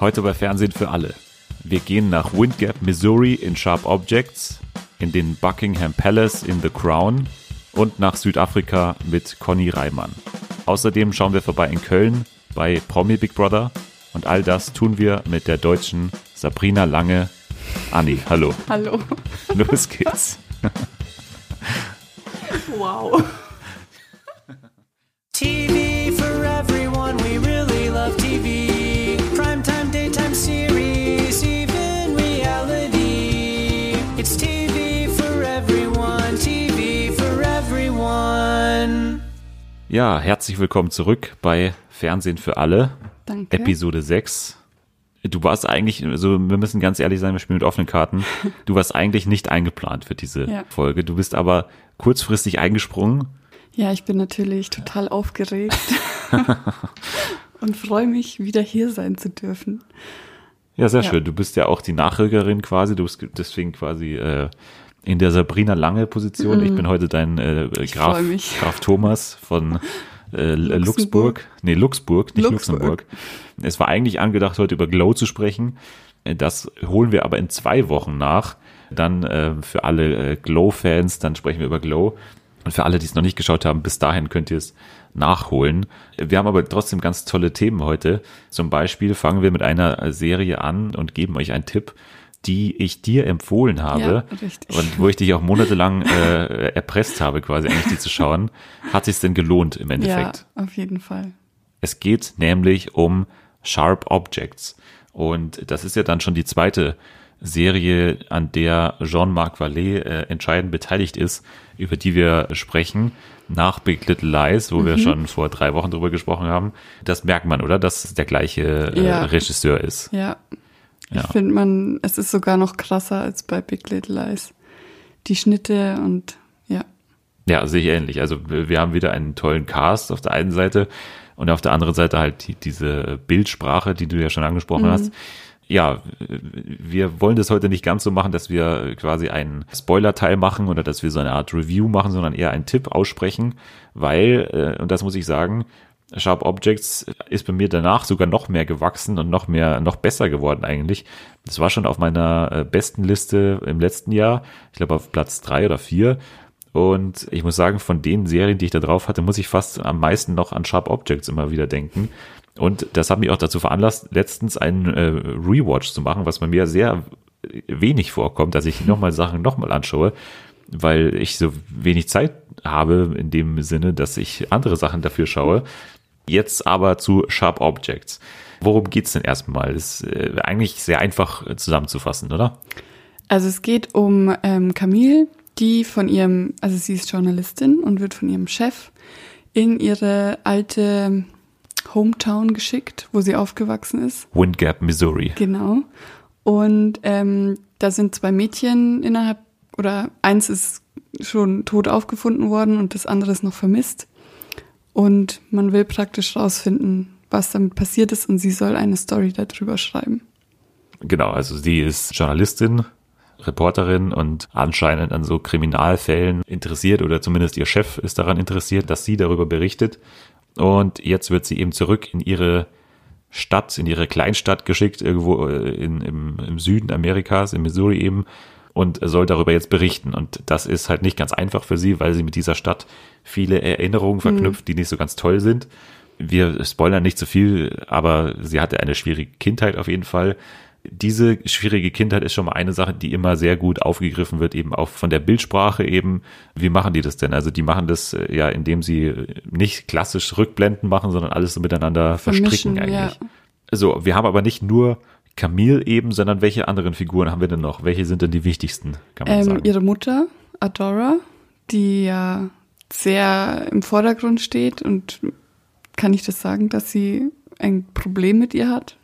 Heute bei Fernsehen für alle. Wir gehen nach Windgap, Missouri in Sharp Objects, in den Buckingham Palace in The Crown und nach Südafrika mit Conny Reimann. Außerdem schauen wir vorbei in Köln bei Promi Big Brother und all das tun wir mit der deutschen Sabrina Lange. Anni, hallo. Hallo. Los geht's. Wow. Ja, herzlich willkommen zurück bei Fernsehen für alle, Danke. Episode 6. Du warst eigentlich, also wir müssen ganz ehrlich sein, wir spielen mit offenen Karten. Du warst eigentlich nicht eingeplant für diese Ja. Folge. Du bist aber kurzfristig eingesprungen. Ja, ich bin natürlich total aufgeregt und freue mich, wieder hier sein zu dürfen. Ja, sehr Ja. schön. Du bist ja auch die Nachrückerin quasi. Du bist deswegen quasi äh, in der Sabrina Lange Position. Ich bin heute dein äh, Graf. Graf Thomas von äh, Luxemburg. Luxemburg. Nee, Luxemburg, nicht Luxemburg. Luxemburg. Es war eigentlich angedacht, heute über Glow zu sprechen. Äh, Das holen wir aber in zwei Wochen nach. Dann äh, für alle äh, Glow-Fans, dann sprechen wir über Glow. Und für alle, die es noch nicht geschaut haben, bis dahin könnt ihr es nachholen. Wir haben aber trotzdem ganz tolle Themen heute. Zum Beispiel fangen wir mit einer Serie an und geben euch einen Tipp, die ich dir empfohlen habe Ja, und wo ich dich auch monatelang äh, erpresst habe, quasi eigentlich die zu schauen. Hat sich denn gelohnt im Endeffekt? Ja, auf jeden Fall. Es geht nämlich um Sharp Objects. Und das ist ja dann schon die zweite Serie, an der Jean-Marc Vallée äh, entscheidend beteiligt ist, über die wir sprechen, nach Big Little Lies, wo Mhm. wir schon vor drei Wochen drüber gesprochen haben. Das merkt man, oder? Dass es der gleiche äh, Ja. Regisseur ist. Ja. Ja. Ich finde man, es ist sogar noch krasser als bei Big Little Lies. Die Schnitte und ja. Ja, sehe ich ähnlich. Also wir haben wieder einen tollen Cast auf der einen Seite und auf der anderen Seite halt die, diese Bildsprache, die du ja schon angesprochen hast. Ja, wir wollen das heute nicht ganz so machen, dass wir quasi einen Spoiler-Teil machen oder dass wir so eine Art Review machen, sondern eher einen Tipp aussprechen, weil, äh, und das muss ich sagen, Sharp Objects ist bei mir danach sogar noch mehr gewachsen und noch mehr, noch besser geworden eigentlich. Das war schon auf meiner äh, besten Liste im letzten Jahr. Ich glaube auf Platz drei oder vier. Und ich muss sagen, von den Serien, die ich da drauf hatte, muss ich fast am meisten noch an Sharp Objects immer wieder denken. Und das hat mich auch dazu veranlasst, letztens einen äh, Rewatch zu machen, was bei mir sehr wenig vorkommt, dass ich nochmal Sachen nochmal anschaue, weil ich so wenig Zeit habe in dem Sinne, dass ich andere Sachen dafür schaue. Jetzt aber zu Sharp Objects. Worum geht's denn erstmal? Ist äh, eigentlich sehr einfach äh, zusammenzufassen, oder? Also es geht um ähm, Camille, die von ihrem, also sie ist Journalistin und wird von ihrem Chef in ihre alte Hometown geschickt, wo sie aufgewachsen ist. Windgap, Missouri. Genau. Und ähm, da sind zwei Mädchen innerhalb, oder eins ist schon tot aufgefunden worden und das andere ist noch vermisst. Und man will praktisch rausfinden, was damit passiert ist und sie soll eine Story darüber schreiben. Genau, also sie ist Journalistin, Reporterin und anscheinend an so Kriminalfällen interessiert oder zumindest ihr Chef ist daran interessiert, dass sie darüber berichtet. Und jetzt wird sie eben zurück in ihre Stadt, in ihre Kleinstadt geschickt, irgendwo äh, in, im, im Süden Amerikas, in Missouri eben, und soll darüber jetzt berichten. Und das ist halt nicht ganz einfach für sie, weil sie mit dieser Stadt viele Erinnerungen verknüpft, die nicht so ganz toll sind. Wir spoilern nicht zu viel, aber sie hatte eine schwierige Kindheit auf jeden Fall. Diese schwierige Kindheit ist schon mal eine Sache, die immer sehr gut aufgegriffen wird, eben auch von der Bildsprache eben. Wie machen die das denn? Also die machen das äh, ja, indem sie nicht klassisch Rückblenden machen, sondern alles so miteinander verstricken Vermischen, eigentlich. ja. So, wir haben aber nicht nur Camille eben, sondern welche anderen Figuren haben wir denn noch? Welche sind denn die wichtigsten, Ähm, ihre Mutter, Adora, die ja sehr im Vordergrund steht und kann ich das sagen, dass sie ein Problem mit ihr hat?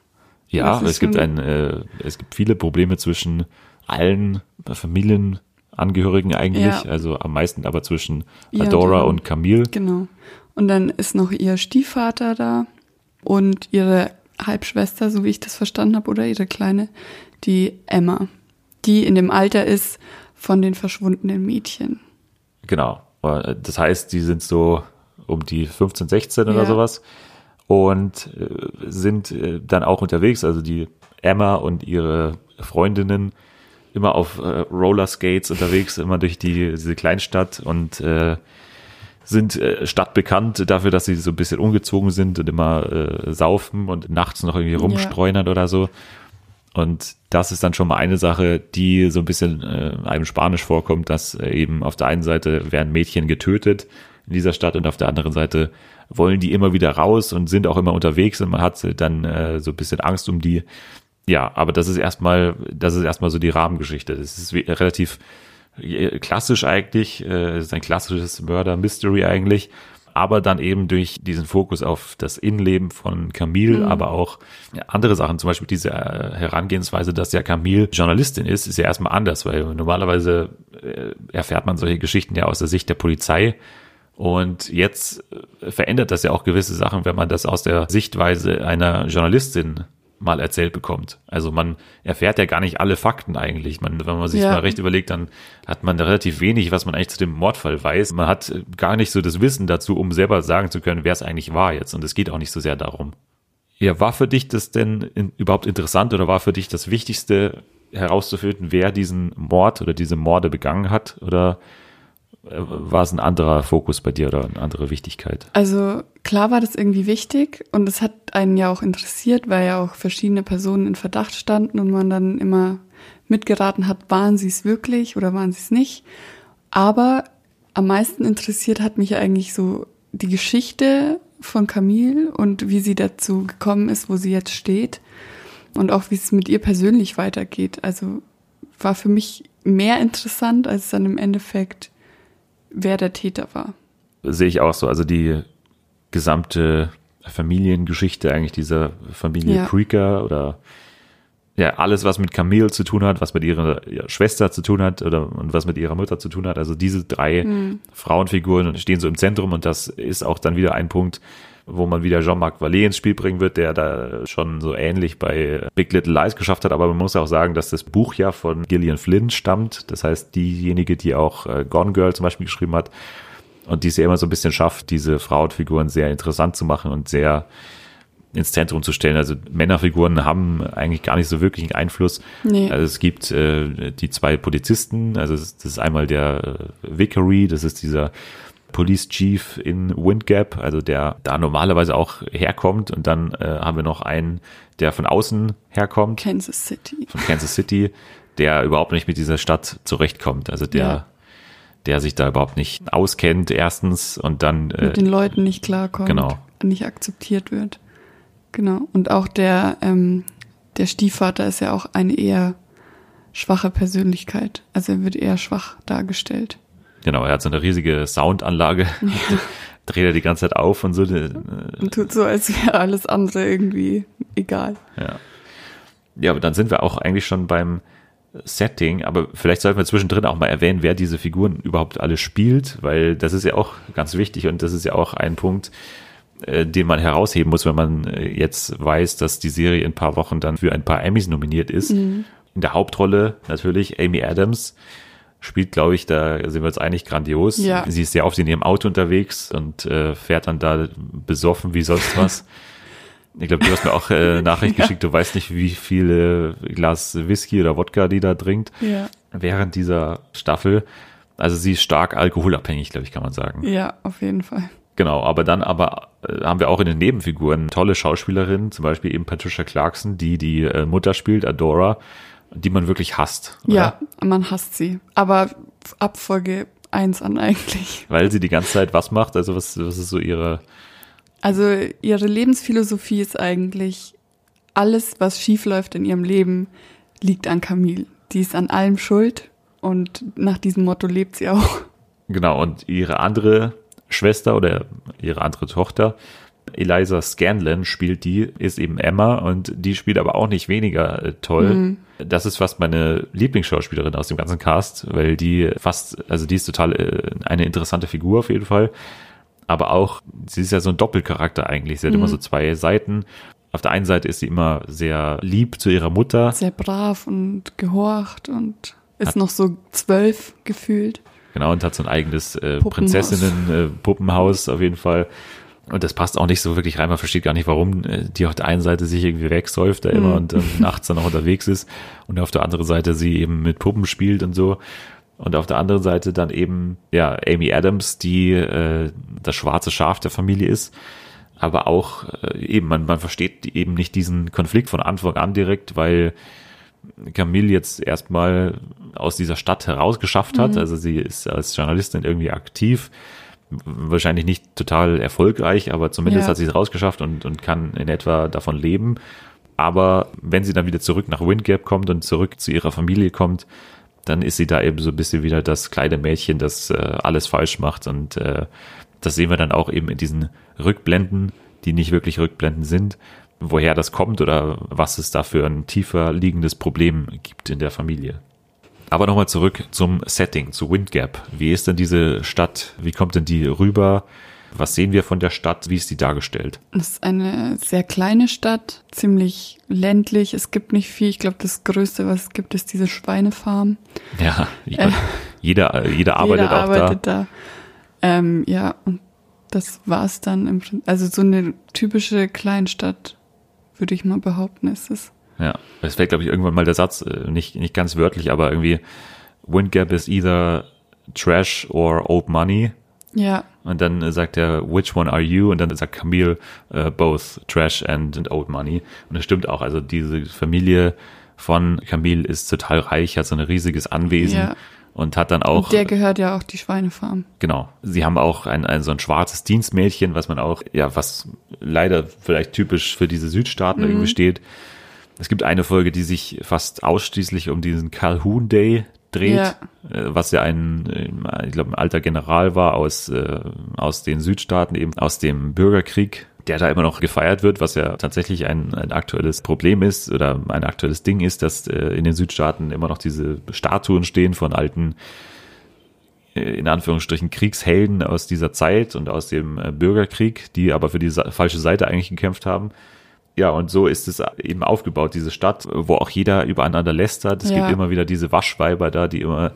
Ja, es gibt ein, äh, es gibt viele Probleme zwischen allen Familienangehörigen eigentlich, Ja. also am meisten aber zwischen Ja, Adora die- und Camille. Genau. Und dann ist noch ihr Stiefvater da und ihre Halbschwester, so wie ich das verstanden habe, oder ihre Kleine, die Emma, die in dem Alter ist von den verschwundenen Mädchen. Genau. Äh, Das heißt, die sind so um die 15, 16 oder Ja. sowas. und äh, sind äh, dann auch unterwegs, also die Emma und ihre Freundinnen immer auf äh, Rollerskates unterwegs, immer durch die, diese Kleinstadt und äh, sind äh, stadtbekannt dafür, dass sie so ein bisschen ungezogen sind und immer äh, saufen und nachts noch irgendwie rumstreunern oder so. Und das ist dann schon mal eine Sache, die so ein bisschen äh, einem Spanisch vorkommt, dass äh, eben auf der einen Seite werden Mädchen getötet in dieser Stadt und auf der anderen Seite wollen die immer wieder raus und sind auch immer unterwegs und man hat dann äh, so ein bisschen Angst um die. Ja, aber das ist erstmal, das ist erstmal so die Rahmengeschichte. Das ist relativ äh, klassisch eigentlich, äh, es ist ein klassisches Murder-Mystery eigentlich, aber dann eben durch diesen Fokus auf das Innenleben von Camille, aber auch andere Sachen, zum Beispiel diese äh, Herangehensweise, dass ja Camille Journalistin ist, ist ja erstmal anders, weil normalerweise äh, erfährt man solche Geschichten ja aus der Sicht der Polizei. Und jetzt äh, verändert das ja auch gewisse Sachen, wenn man das aus der Sichtweise einer Journalistin mal erzählt bekommt. Also man erfährt ja gar nicht alle Fakten eigentlich. Man, wenn man sich Ja. mal recht überlegt, dann hat man relativ wenig, was man eigentlich zu dem Mordfall weiß. Man hat äh, gar nicht so das Wissen dazu, um selber sagen zu können, wer es eigentlich war jetzt. Und es geht auch nicht so sehr darum. Ja, war für dich das denn in, überhaupt interessant oder war für dich das Wichtigste herauszufinden, wer diesen Mord oder diese Morde begangen hat? Oder war es ein anderer Fokus bei dir oder eine andere Wichtigkeit? Also klar war das irgendwie wichtig und es hat einen ja auch interessiert, weil ja auch verschiedene Personen in Verdacht standen und man dann immer mitgeraten hat, waren sie es wirklich oder waren sie es nicht. Aber am meisten interessiert hat mich eigentlich so die Geschichte von Camille und wie sie dazu gekommen ist, wo sie jetzt steht und auch wie es mit ihr persönlich weitergeht. Also war für mich mehr interessant als dann im Endeffekt, wer der Täter war. sehe ich auch so. Also die gesamte Familiengeschichte eigentlich dieser Familie Ja. Creeker oder ja, alles, was mit Camille zu tun hat, was mit ihrer Schwester zu tun hat oder und was mit ihrer Mutter zu tun hat. Also diese drei Frauenfiguren stehen so im Zentrum und das ist auch dann wieder ein Punkt, wo man wieder Jean-Marc Vallée ins Spiel bringen wird, der da schon so ähnlich bei Big Little Lies geschafft hat. Aber man muss auch sagen, dass das Buch ja von Gillian Flynn stammt. Das heißt, diejenige, die auch äh, Gone Girl zum Beispiel geschrieben hat, und die es ja immer so ein bisschen schafft, diese Frauenfiguren sehr interessant zu machen und sehr ins Zentrum zu stellen. Also Männerfiguren haben eigentlich gar nicht so wirklich einen Einfluss. Nee. Also es gibt äh, die zwei Polizisten, also das ist, einmal der äh, Vicary, das ist dieser Police Chief in Windgap, also der da normalerweise auch herkommt und dann äh, haben wir noch einen, der von außen herkommt Kansas City. von Kansas City, der überhaupt nicht mit dieser Stadt zurechtkommt. Also der, Ja. der sich da überhaupt nicht auskennt, erstens, und dann äh, mit den Leuten nicht klarkommt, genau. nicht akzeptiert wird. Genau. Und auch der, ähm, der Stiefvater ist ja auch eine eher schwache Persönlichkeit. Also er wird eher schwach dargestellt. Genau, er hat so eine riesige Soundanlage, dreht er die ganze Zeit auf und so. äh, Und tut so, als wäre alles andere irgendwie egal. Ja. Ja, aber dann sind wir auch eigentlich schon beim Setting, aber vielleicht sollten wir zwischendrin auch mal erwähnen, wer diese Figuren überhaupt alle spielt, weil das ist ja auch ganz wichtig und das ist ja auch ein Punkt, äh, den man herausheben muss, wenn man äh, jetzt weiß, dass die Serie in ein paar Wochen dann für ein paar Emmys nominiert ist. In der Hauptrolle natürlich Amy Adams spielt, glaube ich, da sind wir uns einig, grandios. Ja. Sie ist sehr oft in ihrem Auto unterwegs und äh, fährt dann da besoffen wie sonst was. Ich glaube, du hast mir auch äh, Nachricht geschickt, du weißt nicht, wie viele Glas Whisky oder Wodka die da trinkt Ja. während dieser Staffel. Also sie ist stark alkoholabhängig, glaube ich, kann man sagen. Ja, auf jeden Fall. Genau, aber dann aber äh, haben wir auch in den Nebenfiguren tolle Schauspielerinnen, zum Beispiel eben Patricia Clarkson, die die äh, Mutter spielt, Adora, die man wirklich hasst. Oder? Ja, man hasst sie. Aber ab Folge 1 an eigentlich. Weil sie die ganze Zeit was macht, also was, was ist so ihre, Also ihre Lebensphilosophie ist eigentlich, alles, was schief läuft in ihrem Leben, liegt an Camille. Die ist an allem schuld und nach diesem Motto lebt sie auch. genau, und ihre andere Schwester oder ihre andere Tochter, Eliza Scanlon spielt die, ist eben Emma und die spielt aber auch nicht weniger äh, toll. Das ist fast meine Lieblingsschauspielerin aus dem ganzen Cast, weil die fast, also die ist total äh, eine interessante Figur auf jeden Fall. Aber auch, sie ist ja so ein Doppelcharakter eigentlich. Sie hat immer so zwei Seiten. Auf der einen Seite ist sie immer sehr lieb zu ihrer Mutter. Sehr brav und gehorcht und ist noch so zwölf gefühlt. Genau, und hat so ein eigenes äh, Puppenhaus. Prinzessinnen-Puppenhaus auf jeden Fall. Und das passt auch nicht so wirklich rein. Man versteht gar nicht, warum äh, die auf der einen Seite sich irgendwie wegsäuft da immer und ähm, nachts dann noch unterwegs ist und auf der anderen Seite sie eben mit Puppen spielt und so. Und auf der anderen Seite dann eben, ja, Amy Adams, die äh, das schwarze Schaf der Familie ist. Aber auch äh, eben, man, man versteht eben nicht diesen Konflikt von Anfang an direkt, weil Camille jetzt erstmal aus dieser Stadt herausgeschafft hat. Also sie ist als Journalistin irgendwie aktiv. Wahrscheinlich nicht total erfolgreich, aber zumindest Ja. hat sie es rausgeschafft und, und kann in etwa davon leben. Aber wenn sie dann wieder zurück nach Windgap kommt und zurück zu ihrer Familie kommt, dann ist sie da eben so ein bisschen wieder das kleine Mädchen, das äh, alles falsch macht. Und äh, das sehen wir dann auch eben in diesen Rückblenden, die nicht wirklich Rückblenden sind, woher das kommt oder was es da für ein tiefer liegendes Problem gibt in der Familie. Aber nochmal zurück zum Setting, zu Windgap. Wie ist denn diese Stadt? Wie kommt denn die rüber? Was sehen wir von der Stadt? Wie ist die dargestellt? Es ist eine sehr kleine Stadt, ziemlich ländlich. Es gibt nicht viel. Ich glaube, das Größte, was es gibt, ist diese Schweinefarm. Ja, mein, jeder, jeder arbeitet Jeder auch arbeitet da. Ähm, ja, und das war's dann im Prinzip. Also so eine typische Kleinstadt, würde ich mal behaupten, ist es. Ja, es fällt, glaube ich, irgendwann mal der Satz, äh, nicht, nicht ganz wörtlich, aber irgendwie Windgap is either trash or old money. Ja, Und dann sagt er, which one are you? Und dann sagt Camille, uh, both trash and, and old money. Und das stimmt auch. Also diese Familie von Camille ist total reich, hat so ein riesiges Anwesen Ja. und hat dann auch, und der gehört ja auch die Schweinefarm. genau, sie haben auch ein, ein so ein schwarzes Dienstmädchen, was man auch, ja, was leider vielleicht typisch für diese Südstaaten irgendwie steht. Es gibt eine Folge, die sich fast ausschließlich um diesen Calhoun Day dreht, Ja. äh, was ja ein, äh, ich glaube, ein alter General war aus, äh, aus den Südstaaten, eben aus dem Bürgerkrieg, der da immer noch gefeiert wird, was ja tatsächlich ein, ein aktuelles Problem ist oder ein aktuelles Ding ist, dass äh, in den Südstaaten immer noch diese Statuen stehen von alten in Anführungsstrichen Kriegshelden aus dieser Zeit und aus dem Bürgerkrieg, die aber für die falsche Seite eigentlich gekämpft haben. Ja, und so ist es eben aufgebaut, diese Stadt, wo auch jeder übereinander lästert. Es Ja. gibt immer wieder diese Waschweiber da, die immer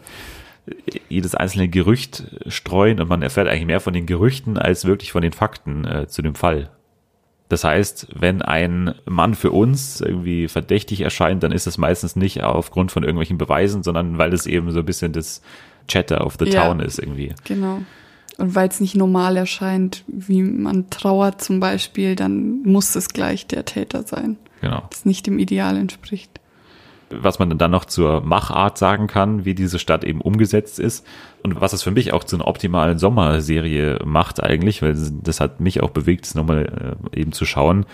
äh, jedes einzelne Gerücht streuen und man erfährt eigentlich mehr von den Gerüchten als wirklich von den Fakten äh, zu dem Fall. Das heißt, wenn ein Mann für uns irgendwie verdächtig erscheint, dann ist es meistens nicht aufgrund von irgendwelchen Beweisen, sondern weil es eben so ein bisschen das Chatter of the Ja. Town ist irgendwie. Genau. Und weil es nicht normal erscheint, wie man trauert zum Beispiel, dann muss es gleich der Täter sein, Genau. das nicht dem Ideal entspricht. was man dann noch zur Machart sagen kann, wie diese Stadt eben umgesetzt ist und was es für mich auch zu einer optimalen Sommerserie macht eigentlich, weil das hat mich auch bewegt, es nochmal äh, eben zu schauen,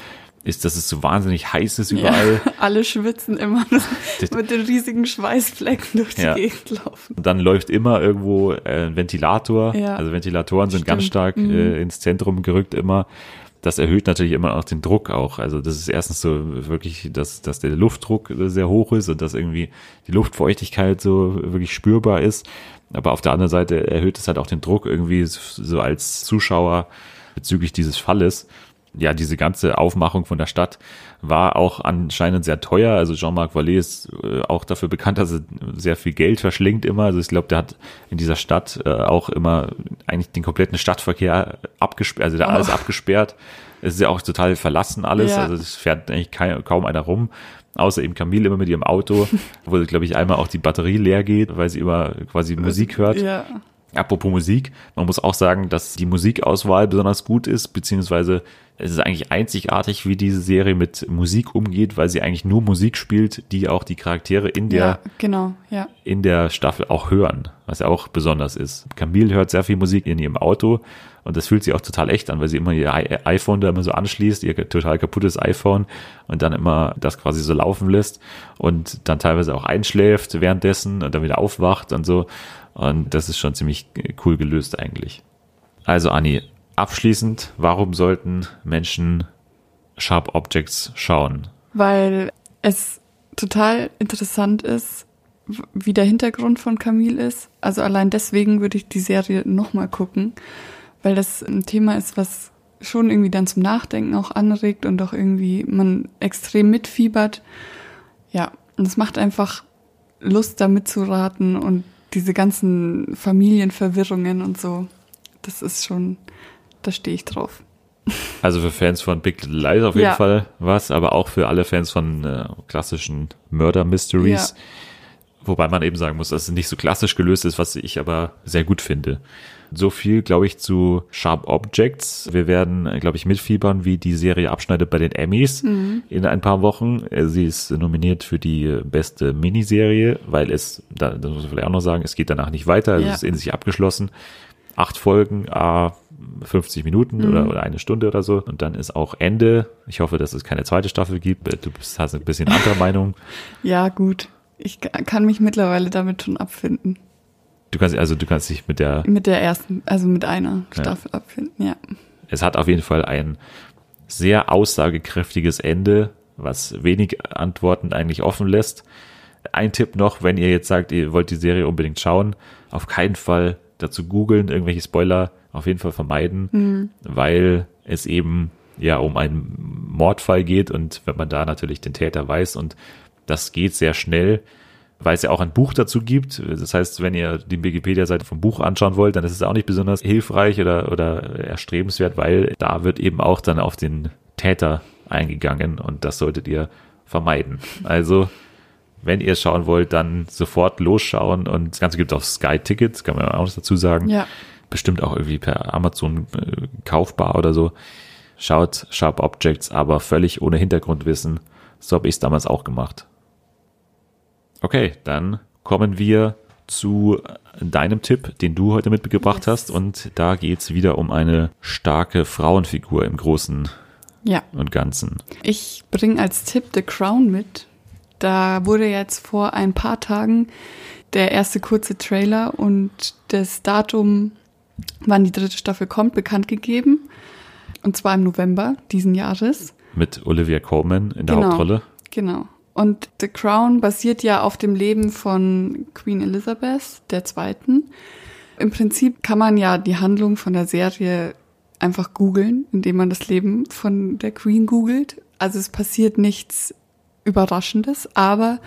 ist, dass es so wahnsinnig heiß ist überall. Ja, alle schwitzen immer mit den riesigen Schweißflecken durch die Ja. Gegend laufen. Und dann läuft immer irgendwo äh, ein Ventilator. Ja. Also Ventilatoren sind ganz Stimmt. stark Mhm. äh, ins Zentrum gerückt immer. Das erhöht natürlich immer auch den Druck auch. Also das ist erstens so wirklich, dass, dass der Luftdruck sehr hoch ist und dass irgendwie die Luftfeuchtigkeit so wirklich spürbar ist. Aber auf der anderen Seite erhöht es halt auch den Druck irgendwie so als Zuschauer bezüglich dieses Falles. Ja, diese ganze Aufmachung von der Stadt war auch anscheinend sehr teuer. Also Jean-Marc Vallée ist äh, auch dafür bekannt, dass er sehr viel Geld verschlingt immer. Also ich glaube, der hat in dieser Stadt äh, auch immer eigentlich den kompletten Stadtverkehr abgesperrt, also da Oh. alles abgesperrt. Es ist ja auch total verlassen alles. Ja. Also es fährt eigentlich kein, kaum einer rum. Außer eben Camille immer mit ihrem Auto, wo, glaube ich, einmal auch die Batterie leer geht, weil sie immer quasi Musik hört. Ja, Apropos Musik, man muss auch sagen, dass die Musikauswahl besonders gut ist, beziehungsweise es ist eigentlich einzigartig, wie diese Serie mit Musik umgeht, weil sie eigentlich nur Musik spielt, die auch die Charaktere in der, ja, genau, ja. in der Staffel auch hören, was ja auch besonders ist. Camille hört sehr viel Musik in ihrem Auto und das fühlt sich auch total echt an, weil sie immer ihr iPhone da immer so anschließt, ihr total kaputtes iPhone und dann immer das quasi so laufen lässt und dann teilweise auch einschläft währenddessen und dann wieder aufwacht und so. Und das ist schon ziemlich cool gelöst eigentlich. Also Anni, abschließend, warum sollten Menschen Sharp Objects schauen? Weil es total interessant ist, wie der Hintergrund von Camille ist. Also allein deswegen würde ich die Serie nochmal gucken, weil das ein Thema ist, was schon irgendwie dann zum Nachdenken auch anregt und auch irgendwie man extrem mitfiebert. Ja, und es macht einfach Lust, da mitzuraten und diese ganzen Familienverwirrungen und so. Das ist schon, da stehe ich drauf. Also für Fans von Big Little Lies auf jeden Ja. Fall was, aber auch für alle Fans von äh, klassischen Murder Mysteries. Wobei man eben sagen muss, dass es nicht so klassisch gelöst ist, was ich aber sehr gut finde. So viel, glaube ich, zu Sharp Objects. Wir werden, glaube ich, mitfiebern, wie die Serie abschneidet bei den Emmys in ein paar Wochen. Äh, Sie ist nominiert für die äh, beste Miniserie, weil es, da, das muss man vielleicht auch noch sagen, es geht danach nicht weiter, also Ja. es ist in sich abgeschlossen. Acht Folgen, a 50 Minuten oder, oder eine Stunde oder so. Und dann ist auch Ende. Ich hoffe, dass es keine zweite Staffel gibt. Äh, Du bist, hast ein bisschen andere Meinung. Ja, gut. Ich ka- kann mich mittlerweile damit schon abfinden. Du kannst, also du kannst dich mit der, Mit der ersten, also mit einer Ja. Staffel abfinden, ja. es hat auf jeden Fall ein sehr aussagekräftiges Ende, was wenig Antworten eigentlich offen lässt. Ein Tipp noch, wenn ihr jetzt sagt, ihr wollt die Serie unbedingt schauen, auf keinen Fall dazu googeln, irgendwelche Spoiler auf jeden Fall vermeiden, weil es eben ja um einen Mordfall geht und wenn man da natürlich den Täter weiß und das geht sehr schnell, weil es ja auch ein Buch dazu gibt. Das heißt, wenn ihr die Wikipedia-Seite vom Buch anschauen wollt, dann ist es auch nicht besonders hilfreich oder, oder erstrebenswert, weil da wird eben auch dann auf den Täter eingegangen und das solltet ihr vermeiden. Also, wenn ihr es schauen wollt, dann sofort losschauen und das Ganze gibt auf Sky Tickets, kann man auch noch dazu sagen. Ja. Bestimmt auch irgendwie per Amazon äh, kaufbar oder so. Schaut Sharp Objects, aber völlig ohne Hintergrundwissen. So habe ich es damals auch gemacht. Okay, dann kommen wir zu deinem Tipp, den du heute mitgebracht Yes. hast. Und da geht's wieder um eine starke Frauenfigur im Großen Ja. und Ganzen. Ich bringe als Tipp The Crown mit. Da wurde jetzt vor ein paar Tagen der erste kurze Trailer und das Datum, wann die dritte Staffel kommt, bekannt gegeben. Und zwar im November diesen Jahres. Mit Olivia Colman in der Genau. Hauptrolle. Genau. Und The Crown basiert ja auf dem Leben von Queen Elizabeth II. Im Prinzip kann man ja die Handlung von der Serie einfach googeln, indem man das Leben von der Queen googelt. Also es passiert nichts Überraschendes, aber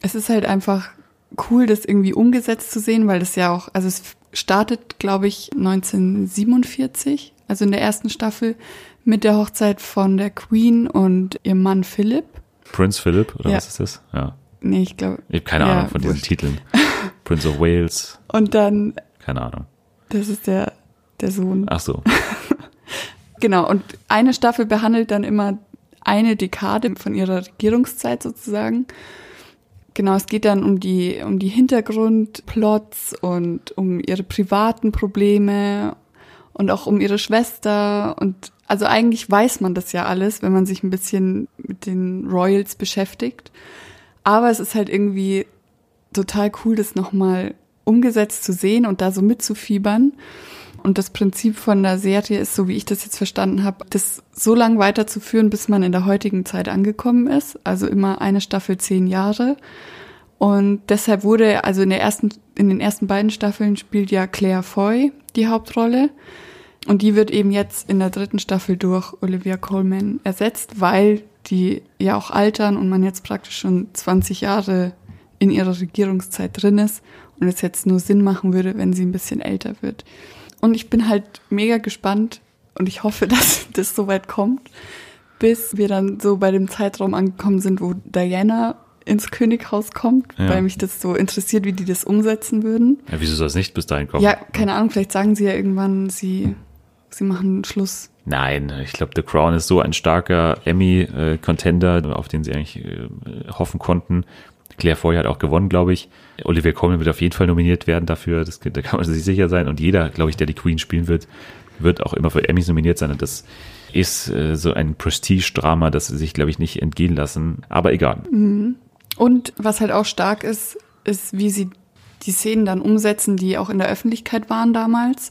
es ist halt einfach cool, das irgendwie umgesetzt zu sehen, weil das ja auch, also es startet, glaube ich, 1947, also in der ersten Staffel, mit der Hochzeit von der Queen und ihrem Mann Philip. Prince Philip, oder Ja. was ist das? Ja. Nee, ich glaube. Ich habe keine Ja, Ahnung von diesen wurscht. Titeln. Prince of Wales, Und dann, keine Ahnung. das ist der, der Sohn. Ach so. Genau, und eine Staffel behandelt dann immer eine Dekade von ihrer Regierungszeit sozusagen. Genau, es geht dann um die, um die Hintergrundplots und um ihre privaten Probleme und auch um ihre Schwester. Und also eigentlich weiß man das ja alles, wenn man sich ein bisschen mit den Royals beschäftigt. Aber es ist halt irgendwie total cool, das nochmal umgesetzt zu sehen und da so mitzufiebern. Und das Prinzip von der Serie ist, so wie ich das jetzt verstanden habe, das so lang weiterzuführen, bis man in der heutigen Zeit angekommen ist. Also immer eine Staffel zehn Jahre. Und deshalb wurde, also in der ersten, in den ersten beiden Staffeln spielt ja Claire Foy die Hauptrolle. Und die wird eben jetzt in der dritten Staffel durch Olivia Colman ersetzt, weil die ja auch altern und man jetzt praktisch schon 20 Jahre in ihrer Regierungszeit drin ist und es jetzt nur Sinn machen würde, wenn sie ein bisschen älter wird. Und ich bin halt mega gespannt und ich hoffe, dass das so weit kommt, bis wir dann so bei dem Zeitraum angekommen sind, wo Diana ins Könighaus kommt, Ja. weil mich das so interessiert, wie die das umsetzen würden. Ja, wieso soll es nicht bis dahin kommen? Ja, keine Ahnung, vielleicht sagen sie ja irgendwann, sie, sie machen Schluss. Nein, ich glaube, The Crown ist so ein starker Emmy-Contender, auf den sie eigentlich äh, hoffen konnten. Claire Foy hat auch gewonnen, glaube ich. Olivia Colman wird auf jeden Fall nominiert werden dafür, das, da kann man sich sicher sein. Und jeder, glaube ich, der die Queen spielen wird, wird auch immer für Emmys nominiert sein. Und das ist äh, so ein Prestige-Drama, das sie sich, glaube ich, nicht entgehen lassen. Aber egal. Und was halt auch stark ist, ist, wie sie die Szenen dann umsetzen, die auch in der Öffentlichkeit waren damals.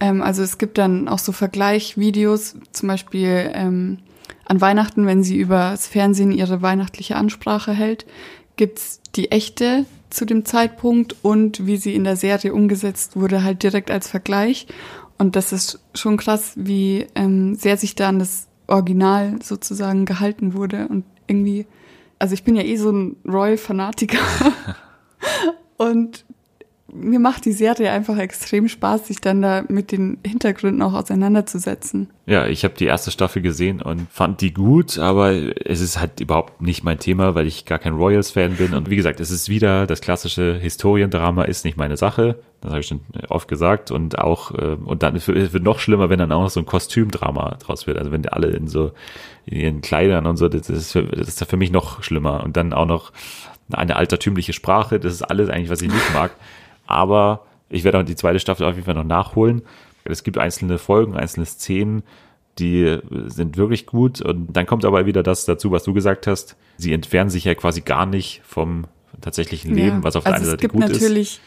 Ähm, also es gibt dann auch so Vergleichvideos, zum Beispiel ähm, an Weihnachten, wenn sie über das Fernsehen ihre weihnachtliche Ansprache hält, gibt's die echte zu dem Zeitpunkt und wie sie in der Serie umgesetzt wurde, halt direkt als Vergleich. Und das ist schon krass, wie ähm, sehr sich da an das Original sozusagen gehalten wurde. Und irgendwie, also ich bin ja eh so ein Royal-Fanatiker. und mir macht die Serie einfach extrem Spaß, sich dann da mit den Hintergründen auch auseinanderzusetzen. Ja, ich habe die erste Staffel gesehen und fand die gut, aber es ist halt überhaupt nicht mein Thema, weil ich gar kein Royals-Fan bin. Und wie gesagt, es ist wieder das klassische Historiendrama ist nicht meine Sache. Das habe ich schon oft gesagt. Und auch, äh, und dann wird noch schlimmer, wenn dann auch noch so ein Kostümdrama draus wird. Also wenn alle in so in ihren Kleidern und so, das ist, für, das ist für mich noch schlimmer. Und dann auch noch eine altertümliche Sprache, das ist alles eigentlich, was ich nicht mag. Aber ich werde auch die zweite Staffel auf jeden Fall noch nachholen. Es gibt einzelne Folgen, einzelne Szenen, die sind wirklich gut. Und dann kommt aber wieder das dazu, was du gesagt hast. Sie entfernen sich ja quasi gar nicht vom tatsächlichen Leben, Ja, was auf der also einen es Seite gibt gut ist. natürlich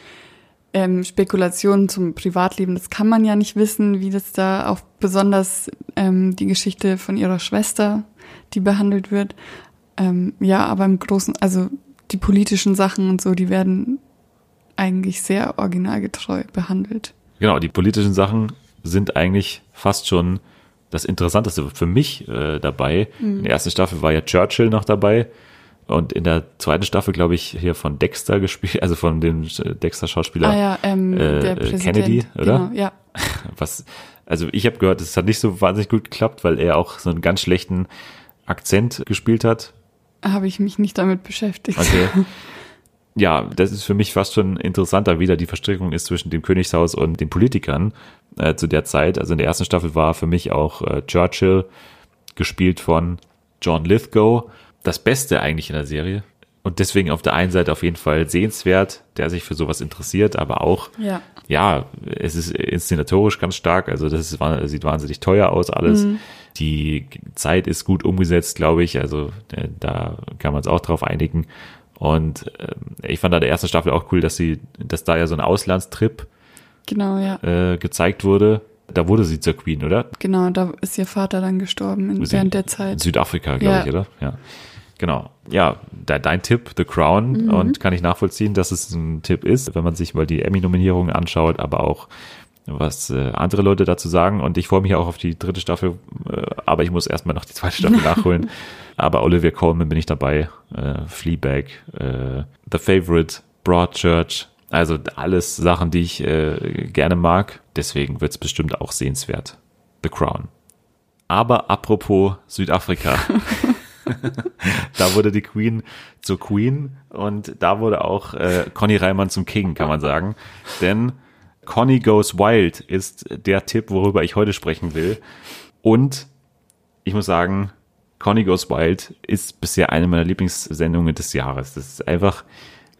ähm, Spekulationen zum Privatleben. Das kann man ja nicht wissen, wie das da auch besonders ähm, die Geschichte von ihrer Schwester, die behandelt wird. Ähm, ja, aber im Großen, also die politischen Sachen und so, die werden eigentlich sehr originalgetreu behandelt. Genau, die politischen Sachen sind eigentlich fast schon das Interessanteste für mich äh, dabei. Mhm. In der ersten Staffel war ja Churchill noch dabei. Und in der zweiten Staffel, glaube ich, hier von Dexter gespielt, also von dem Dexter-Schauspieler. ah ja, ähm, äh, der äh, Präsident. Kennedy, oder? Genau, ja. Was, also ich habe gehört, es hat nicht so wahnsinnig gut geklappt, weil er auch so einen ganz schlechten Akzent gespielt hat. Habe ich mich nicht damit beschäftigt. Okay. Ja, das ist für mich fast schon interessanter, wie da die Verstrickung ist zwischen dem Königshaus und den Politikern äh, zu der Zeit. Also in der ersten Staffel war für mich auch äh, Churchill gespielt von John Lithgow. Das Beste eigentlich in der Serie. Und deswegen auf der einen Seite auf jeden Fall sehenswert, der sich für sowas interessiert, aber auch Ja. ja, es ist inszenatorisch ganz stark. Also das ist, sieht wahnsinnig teuer aus alles. Die Zeit ist gut umgesetzt, glaube ich. Also äh, da kann man es auch drauf einigen. Und ähm, ich fand da der erste Staffel auch cool, dass sie, dass da ja so ein Auslandstrip Genau, ja. äh, gezeigt wurde. Da wurde sie zur Queen, oder? Genau, da ist ihr Vater dann gestorben in, während der In Zeit. Südafrika, glaube Ja. ich, oder? Ja. Genau. Ja, de, dein Tipp, The Crown, Mhm. und kann ich nachvollziehen, dass es ein Tipp ist, wenn man sich mal die Emmy-Nominierungen anschaut, aber auch was äh, andere Leute dazu sagen. Und ich freue mich auch auf die dritte Staffel, äh, aber ich muss erstmal noch die zweite Staffel nachholen. Aber Olivia Colman bin ich dabei, äh, Fleabag, äh, The Favorite, Broadchurch, also alles Sachen, die ich äh, gerne mag. Deswegen wird es bestimmt auch sehenswert. The Crown. Aber apropos Südafrika. da wurde die Queen zur Queen und da wurde auch äh, Conny Reimann zum King, kann man sagen. Denn Conny Goes Wild ist der Tipp, worüber ich heute sprechen will. Und ich muss sagen, Conny Goes Wild ist bisher eine meiner Lieblingssendungen des Jahres. Das ist einfach,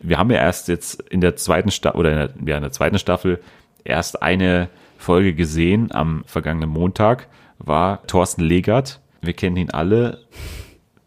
wir haben ja erst jetzt in der zweiten Staffel oder in der, ja, in der zweiten Staffel erst eine Folge gesehen am vergangenen Montag war Thorsten Legert. Wir kennen ihn alle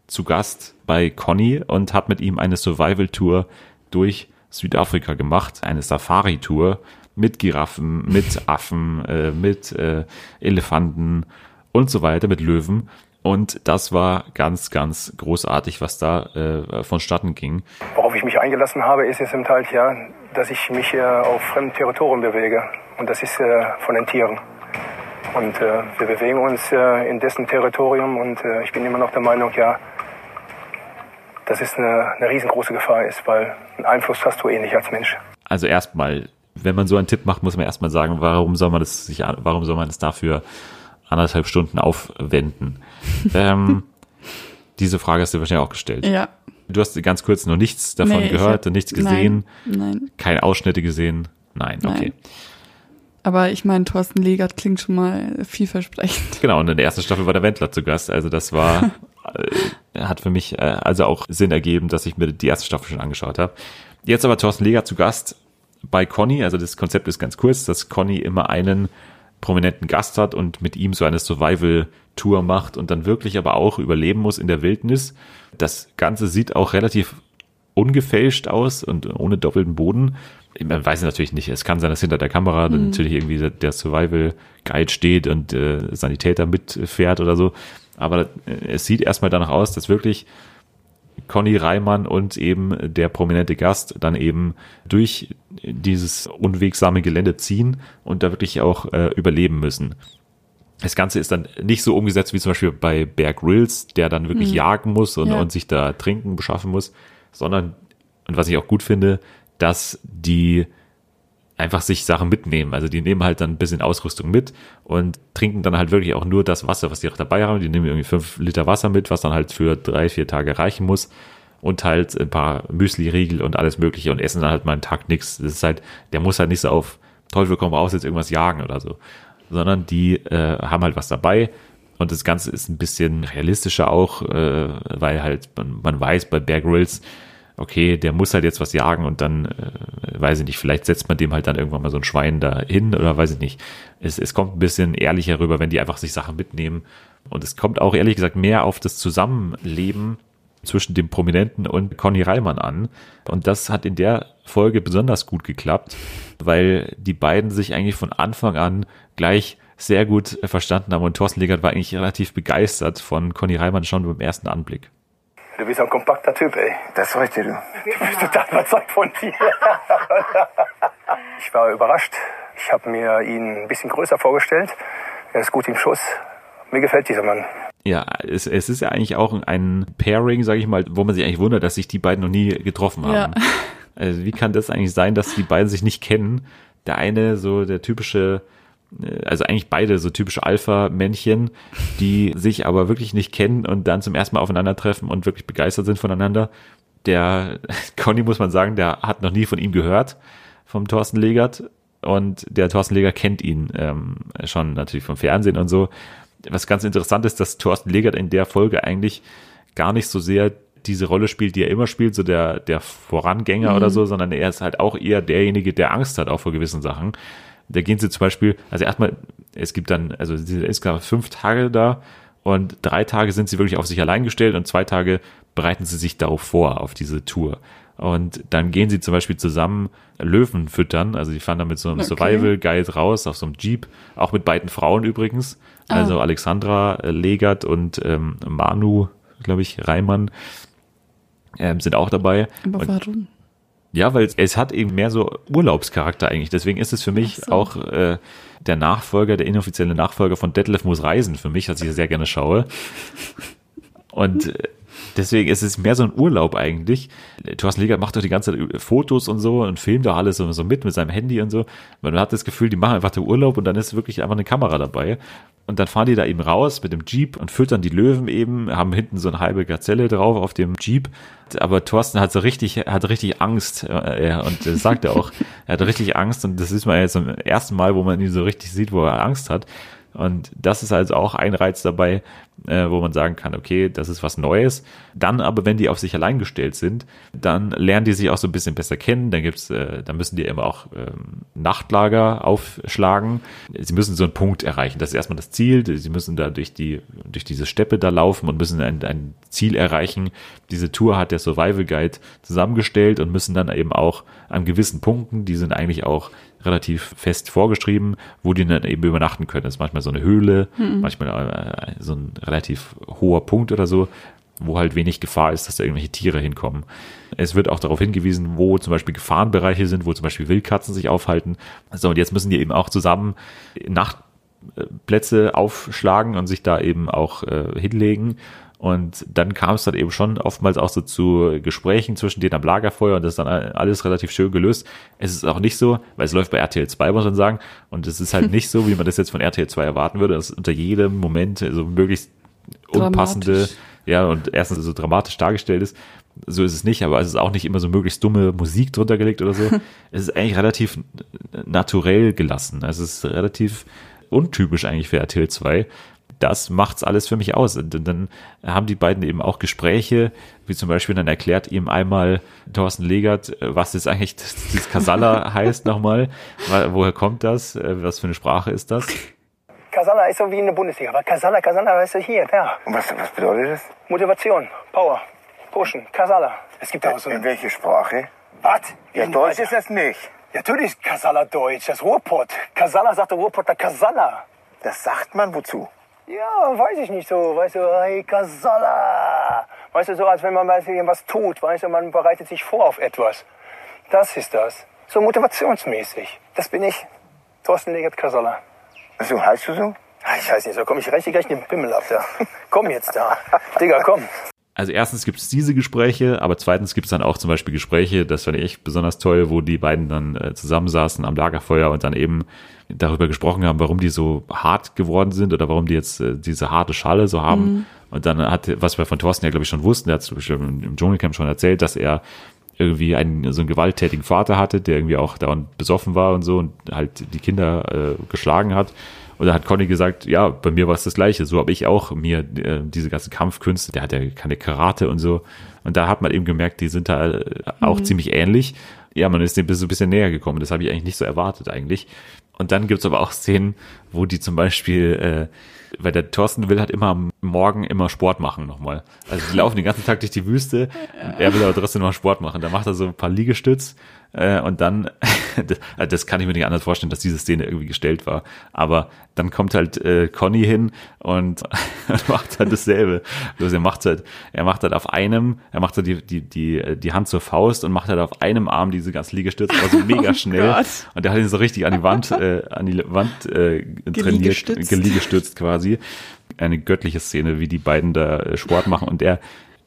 zu Gast bei Conny und hat mit ihm eine Survival-Tour durch Südafrika gemacht, eine Safari-Tour mit Giraffen, mit Affen, äh, mit äh, Elefanten und so weiter, mit Löwen. Und das war ganz, ganz großartig, was da äh, vonstatten ging. Worauf ich mich eingelassen habe, ist es eben halt ja, dass ich mich äh, auf fremdem Territorium bewege. Und das ist äh, von den Tieren. Und äh, wir bewegen uns äh, in dessen Territorium und äh, ich bin immer noch der Meinung, ja, dass es eine, eine riesengroße Gefahr ist, weil einen Einfluss hast du eh nicht als Mensch. Also erstmal, wenn man so einen Tipp macht, muss man erstmal sagen, warum soll man das sich, warum soll man das dafür anderthalb Stunden aufwenden? ähm, diese Frage hast du wahrscheinlich auch gestellt. Ja. Du hast ganz kurz noch nichts davon Nee, gehört und nichts gesehen, Nein, nein. keine Ausschnitte gesehen. Nein, okay. Nein. Aber ich meine, Thorsten Legert klingt schon mal vielversprechend. Genau, und in der ersten Staffel war der Wendler zu Gast. Also das war, äh, hat für mich äh, also auch Sinn ergeben, dass ich mir die erste Staffel schon angeschaut habe. Jetzt aber Thorsten Legert zu Gast bei Conny. Also das Konzept ist ganz kurz, dass Conny immer einen prominenten Gast hat und mit ihm so eine Survival-Tour macht und dann wirklich aber auch überleben muss in der Wildnis. Das Ganze sieht auch relativ ungefälscht aus und ohne doppelten Boden. Man weiß es natürlich nicht. Es kann sein, dass hinter der Kamera dann natürlich irgendwie der- der Survival Guide steht und äh, Sanitäter mitfährt oder so. Aber äh, es sieht erstmal danach aus, dass wirklich Conny Reimann und eben der prominente Gast dann eben durch dieses unwegsame Gelände ziehen und da wirklich auch äh, überleben müssen. Das Ganze ist dann nicht so umgesetzt wie zum Beispiel bei Bear Grylls, der dann wirklich jagen muss und, Ja. und sich da Trinken beschaffen muss, sondern, und was ich auch gut finde, dass die einfach sich Sachen mitnehmen. Also die nehmen halt dann ein bisschen Ausrüstung mit und trinken dann halt wirklich auch nur das Wasser, was die auch dabei haben. Die nehmen irgendwie fünf Liter Wasser mit, was dann halt für drei, vier Tage reichen muss. Und halt ein paar Müsli-Riegel und alles mögliche und essen dann halt mal einen Tag nichts. Das ist halt, der muss halt nicht so auf Teufel komm raus jetzt irgendwas jagen oder so. Sondern die äh, haben halt was dabei. Und das Ganze ist ein bisschen realistischer auch, äh, weil halt man, man weiß bei Bear Grylls, okay, der muss halt jetzt was jagen und dann, äh, weiß ich nicht, vielleicht setzt man dem halt dann irgendwann mal so ein Schwein da hin oder weiß ich nicht. Es, es kommt ein bisschen ehrlicher rüber, wenn die einfach sich Sachen mitnehmen. Und es kommt auch ehrlich gesagt mehr auf das Zusammenleben zwischen dem Prominenten und Conny Reimann an. Und das hat in der Folge besonders gut geklappt, weil die beiden sich eigentlich von Anfang an gleich sehr gut verstanden haben und Thorsten Legert war eigentlich relativ begeistert von Conny Reimann schon beim ersten Anblick. Du bist ein kompakter Typ, ey. Das heute du. Du bist total überzeugt von dir. ich war überrascht. Ich habe mir ihn ein bisschen größer vorgestellt. Er ist gut im Schuss. Mir gefällt dieser Mann. Ja, es, es ist ja eigentlich auch ein Pairing, sage ich mal, wo man sich eigentlich wundert, dass sich die beiden noch nie getroffen haben. Ja. Also wie kann das eigentlich sein, dass die beiden sich nicht kennen? Der eine so der typische, also eigentlich beide so typische Alpha-Männchen, die sich aber wirklich nicht kennen und dann zum ersten Mal aufeinandertreffen und wirklich begeistert sind voneinander. Der Conny, muss man sagen, der hat noch nie von ihm gehört, vom Thorsten Legert. Und der Thorsten Legert kennt ihn ähm, schon natürlich vom Fernsehen und so. Was ganz interessant ist, dass Thorsten Legert in der Folge eigentlich gar nicht so sehr diese Rolle spielt, die er immer spielt, so der, der Vorangänger oder so, sondern er ist halt auch eher derjenige, der Angst hat auch vor gewissen Sachen. Da gehen sie zum Beispiel, also erstmal, es gibt dann, also sie sind insgesamt fünf Tage da und drei Tage sind sie wirklich auf sich allein gestellt und zwei Tage bereiten sie sich darauf vor, auf diese Tour. Und dann gehen sie zum Beispiel zusammen Löwen füttern. Also die fahren dann mit so einem Okay. Survival-Guide raus auf so einem Jeep. Auch mit beiden Frauen übrigens. Also Alexandra äh, Legert und ähm, Manu, glaube ich, Reimann ähm, sind auch dabei. Aber Und warum? Ja, weil es hat eben mehr so Urlaubscharakter eigentlich. Deswegen ist es für mich so. auch äh, der Nachfolger, der inoffizielle Nachfolger von Detlef muss reisen für mich, was ich sehr gerne schaue. Und äh, deswegen ist es mehr so ein Urlaub eigentlich. Thorsten Legert macht doch die ganze Zeit Fotos und so und filmt doch alles so, mit mit seinem Handy und so. Man hat das Gefühl, die machen einfach den Urlaub und dann ist wirklich einfach eine Kamera dabei. Und dann fahren die da eben raus mit dem Jeep und füttern die Löwen eben, haben hinten so eine halbe Gazelle drauf auf dem Jeep. Aber Thorsten hat so richtig, hat richtig Angst. äh, und das sagt er auch, er hat richtig Angst und das ist mal jetzt zum ersten Mal, wo man ihn so richtig sieht, wo er Angst hat. Und das ist also auch ein Reiz dabei, äh, wo man sagen kann, okay, das ist was Neues. Dann aber, wenn die auf sich allein gestellt sind, dann lernen die sich auch so ein bisschen besser kennen. Dann gibt's, äh, dann müssen die immer auch ähm, Nachtlager aufschlagen. Sie müssen so einen Punkt erreichen. Das ist erstmal das Ziel. Sie müssen da durch die, durch diese Steppe da laufen und müssen ein, ein Ziel erreichen. Diese Tour hat der Survival Guide zusammengestellt und müssen dann eben auch an gewissen Punkten, die sind eigentlich auch relativ fest vorgeschrieben, wo die dann eben übernachten können. Das ist manchmal so eine Höhle, manchmal äh, so ein relativ hoher Punkt oder so, wo halt wenig Gefahr ist, dass da irgendwelche Tiere hinkommen. Es wird auch darauf hingewiesen, wo zum Beispiel Gefahrenbereiche sind, wo zum Beispiel Wildkatzen sich aufhalten. So, und jetzt müssen die eben auch zusammen Nachtplätze aufschlagen und sich da eben auch äh, hinlegen. Und dann kam es dann eben schon oftmals auch so zu Gesprächen zwischen denen am Lagerfeuer und das ist dann alles relativ schön gelöst. Es ist auch nicht so, weil es läuft bei RTL 2, muss man sagen. Und es ist halt nicht so, wie man das jetzt von RTL 2 erwarten würde, dass unter jedem Moment so möglichst unpassende, Dramatisch. ja, und erstens so dramatisch dargestellt ist. So ist es nicht, aber es ist auch nicht immer so möglichst dumme Musik drunter gelegt oder so. es ist eigentlich relativ naturell gelassen. Also es ist relativ untypisch eigentlich für RTL 2 das macht's alles für mich aus. Und dann haben die beiden eben auch Gespräche, wie zum Beispiel dann erklärt ihm einmal Thorsten Legert, was jetzt eigentlich das, das Kasala heißt nochmal. Woher kommt das? Äh, Was für eine Sprache ist das? Kasala ist so wie in der Bundesliga. Aber Kasala, Kasala, weißt du, hier, da. Und was, was bedeutet das? Motivation, Power, Pushen, Kasala. Es gibt auch so In welche Sprache? Was? Ja, In- Deutsch ist das nicht. Ja, natürlich ist Kasala Deutsch, das Ruhrpott. Kasala sagt der Ruhrpotter Kasala. Das sagt man wozu? Ja, weiß ich nicht so. Weißt du, hey, Kasala. Weißt du, so als wenn man du, irgendwas tut. Weißt du, man bereitet sich vor auf etwas. Das ist das. So motivationsmäßig. Das bin ich. Thorsten Legert Kasala. So heißt du so? Ah, Ich weiß nicht, so komm ich richtig gleich den Pimmel ab da. komm jetzt da. Digga, komm. Also erstens gibt es diese Gespräche, aber zweitens gibt es dann auch zum Beispiel Gespräche, das fand ich echt besonders toll, wo die beiden dann äh, zusammensaßen am Lagerfeuer und dann eben darüber gesprochen haben, warum die so hart geworden sind oder warum die jetzt äh, diese harte Schale so haben. Und dann hat, was wir von Thorsten ja, glaube ich, schon wussten, der hat zum Beispiel im im Dschungelcamp schon erzählt, dass er irgendwie einen so einen gewalttätigen Vater hatte, der irgendwie auch dauernd besoffen war und so und halt die Kinder äh, geschlagen hat. Und da hat Conny gesagt, ja, bei mir war es das Gleiche. So habe ich auch mir äh, diese ganzen Kampfkünste, der hat ja keine Karate und so. Und da hat man eben gemerkt, die sind da äh, auch ziemlich ähnlich. Ja, man ist dem so ein bisschen näher gekommen. Das habe ich eigentlich nicht so erwartet eigentlich. Und dann gibt's aber auch Szenen, wo die zum Beispiel, äh, weil der Thorsten will halt immer am Morgen immer Sport machen nochmal. Also die laufen den ganzen Tag durch die Wüste er will aber trotzdem noch Sport machen. Da macht er so ein paar Liegestütz äh, und dann, das, also das kann ich mir nicht anders vorstellen, dass diese Szene irgendwie gestellt war. Aber dann kommt halt äh, Conny hin und macht halt dasselbe. Bloß er macht halt, er macht halt auf einem, er macht halt die, die, die, die Hand zur Faust und macht halt auf einem Arm diese ganzen Liegestütze, also mega schnell. Gott. Und der hat ihn so richtig an die Wand, äh, an die Wand äh, trainiert, Geliegestützt. geliegestützt quasi. Eine göttliche Szene, wie die beiden da äh, Sport machen. Und der,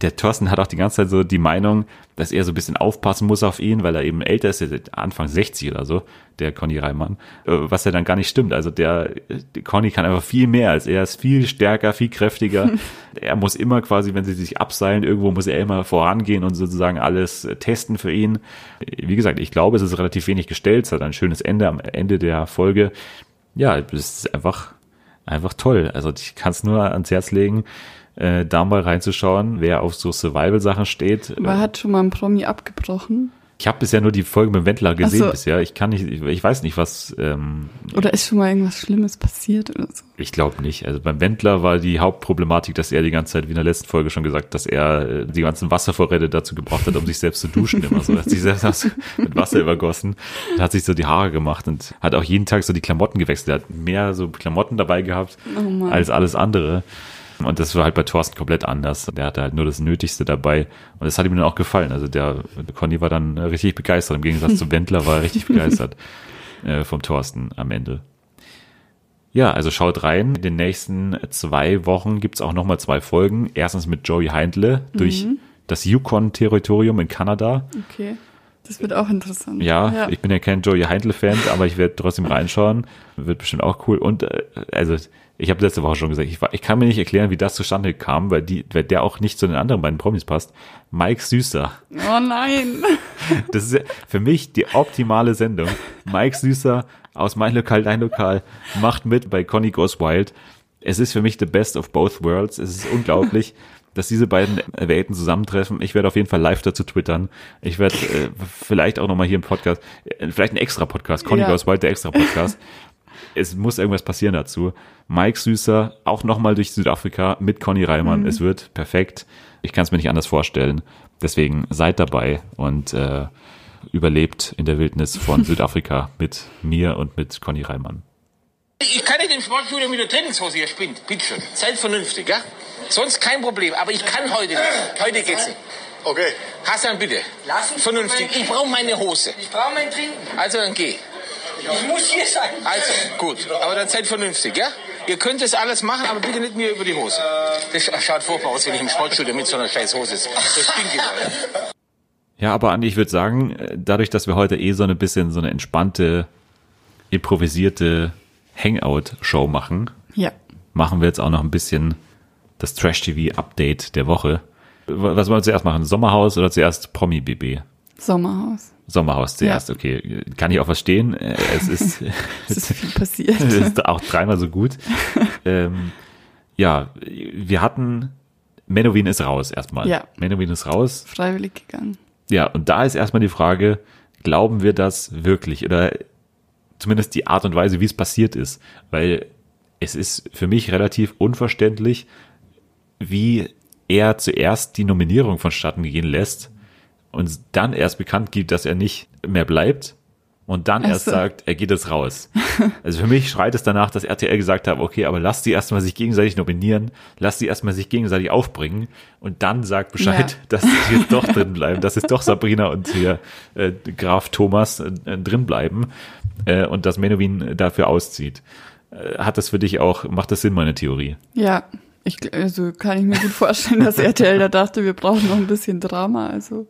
der Thorsten hat auch die ganze Zeit so die Meinung, dass er so ein bisschen aufpassen muss auf ihn, weil er eben älter ist, er Anfang 60 oder so, der Conny Reimann, äh, was ja dann gar nicht stimmt. Also der, der Conny kann einfach viel mehr als er, er ist viel stärker, viel kräftiger. er muss immer quasi, wenn sie sich abseilen, irgendwo muss er immer vorangehen und sozusagen alles äh, testen für ihn. Wie gesagt, ich glaube, es ist relativ wenig gestellt, es hat ein schönes Ende am Ende der Folge. Ja, es ist einfach, einfach toll. Also ich kann es nur ans Herz legen, äh, da mal reinzuschauen, wer auf so Survival-Sachen steht. Aber hat schon mal ein Promi abgebrochen? Ich habe bisher nur die Folge mit Wendler gesehen so. bisher. Ich kann nicht, ich, ich weiß nicht, was. Ähm, Oder ist schon mal irgendwas Schlimmes passiert oder so? ich glaube nicht. Also beim Wendler war die Hauptproblematik, dass er die ganze Zeit, wie in der letzten Folge schon gesagt, dass er äh, die ganzen Wasservorräte dazu gebraucht hat, um sich selbst zu duschen immer so. Er hat sich selbst mit Wasser übergossen und hat sich so die Haare gemacht und hat auch jeden Tag so die Klamotten gewechselt. Er hat mehr so Klamotten dabei gehabt Oh als alles andere. Und das war halt bei Thorsten komplett anders. Der hatte halt nur das Nötigste dabei. Und das hat ihm dann auch gefallen. Also der Conny war dann äh, richtig begeistert. Im Gegensatz zu Wendler war er richtig begeistert äh, vom Thorsten am Ende. Ja, also schaut rein. In den nächsten zwei Wochen gibt's auch nochmal zwei Folgen. Erstens mit Joey Heindle durch das Yukon-Territorium in Kanada. Okay. Das wird auch interessant. Ja, ich bin ja kein Joey Heindle-Fan, aber ich werde trotzdem reinschauen. Wird bestimmt auch cool. Und äh, also ich habe letzte Woche schon gesagt, ich, ich kann mir nicht erklären, wie das zustande kam, weil, die, weil der auch nicht zu den anderen beiden Promis passt. Mike Süßer. Oh nein. Das ist ja für mich die optimale Sendung. Mike Süßer aus Mein Lokal, Dein Lokal macht mit bei Conny Goes Wild. Es ist für mich the best of both worlds. Es ist unglaublich, dass diese beiden Welten zusammentreffen. Ich werde auf jeden Fall live dazu twittern. Ich werde äh, vielleicht auch nochmal hier im Podcast, äh, vielleicht ein extra Podcast, Conny Ja. Goes Wild, der extra Podcast. es muss irgendwas passieren dazu. Mike Süßer, auch nochmal durch Südafrika mit Conny Reimann. Es wird perfekt. Ich kann es mir nicht anders vorstellen. Deswegen seid dabei und äh, überlebt in der Wildnis von Südafrika mit mir und mit Conny Reimann. Ich kann nicht im Sportstudio mit der Trainingshose hier spinnt. Bitte schön. Seid vernünftig, ja? Sonst kein Problem. Aber ich kann heute nicht. Heute geht's nicht. Okay. Hassan, bitte. Lass uns Vernünftig. mein- Ich brauche meine Hose. Ich brauche mein Trinken. Also dann geh. Ich muss hier sein. Also, gut. Aber dann seid vernünftig, ja? Ihr könnt das alles machen, aber bitte nicht mir über die Hose. Das schaut furchtbar aus, wenn ich im Sportstudio mit so einer scheiß Hose sitze. Das stinkt wieder, ja? Ja, aber Andi, ich würde sagen, äh, dadurch, dass wir heute eh so ein bisschen so eine entspannte, improvisierte Hangout-Show machen, Ja. machen wir jetzt auch noch ein bisschen das Trash-TV-Update der Woche. Was wollen wir zuerst machen? Sommerhaus oder zuerst Promi-BB? Sommerhaus. Sommerhaus zuerst, okay. Kann ich auch verstehen. Äh, Es ist, Es ist viel passiert. es ist auch dreimal so gut. ähm, ja, wir hatten, Menowin ist raus erstmal. Ja. Menowin ist raus. Freiwillig gegangen. Ja, und da ist erstmal die Frage, glauben wir das wirklich? Oder zumindest die Art und Weise, wie es passiert ist. Weil es ist für mich relativ unverständlich, wie er zuerst die Nominierung vonstatten gehen lässt und dann erst bekannt gibt, dass er nicht mehr bleibt und dann Ach erst sagt, er geht jetzt raus. Also für mich schreit es danach, dass RTL gesagt hat, okay, aber lass die erstmal sich gegenseitig nominieren, lass die erstmal sich gegenseitig aufbringen und dann sagt Bescheid, Ja. dass sie jetzt doch drin bleiben, dass jetzt doch Sabrina und hier äh, Graf Thomas äh, drin bleiben äh, und dass Menowin dafür auszieht. Äh, hat das für dich auch, macht das Sinn, meine Theorie? Ja, Ich, also kann ich mir gut vorstellen, dass RTL da dachte, wir brauchen noch ein bisschen Drama. Also,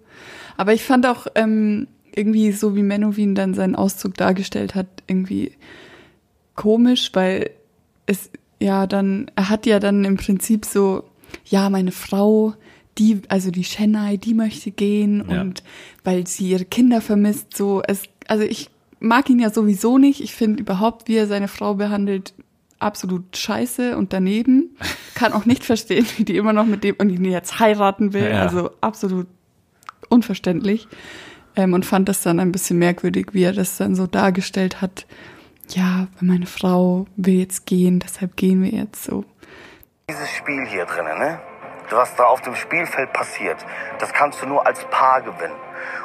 aber ich fand auch ähm, irgendwie so, wie Menowin dann seinen Auszug dargestellt hat, irgendwie komisch, weil es ja dann, er hat ja dann im Prinzip so, ja, meine Frau, die, also die Chennai, die möchte gehen Ja. und weil sie ihre Kinder vermisst, so, es, also ich mag ihn ja sowieso nicht. Ich finde überhaupt, wie er seine Frau behandelt, absolut scheiße und daneben. Kann auch nicht verstehen, wie die immer noch mit dem und ihn jetzt heiraten will. Ja. Also absolut unverständlich. Ähm, und fand das dann ein bisschen merkwürdig, wie er das dann so dargestellt hat. Ja, meine Frau will jetzt gehen, deshalb gehen wir jetzt so. Dieses Spiel hier drinnen, ne? Was da auf dem Spielfeld passiert, das kannst du nur als Paar gewinnen.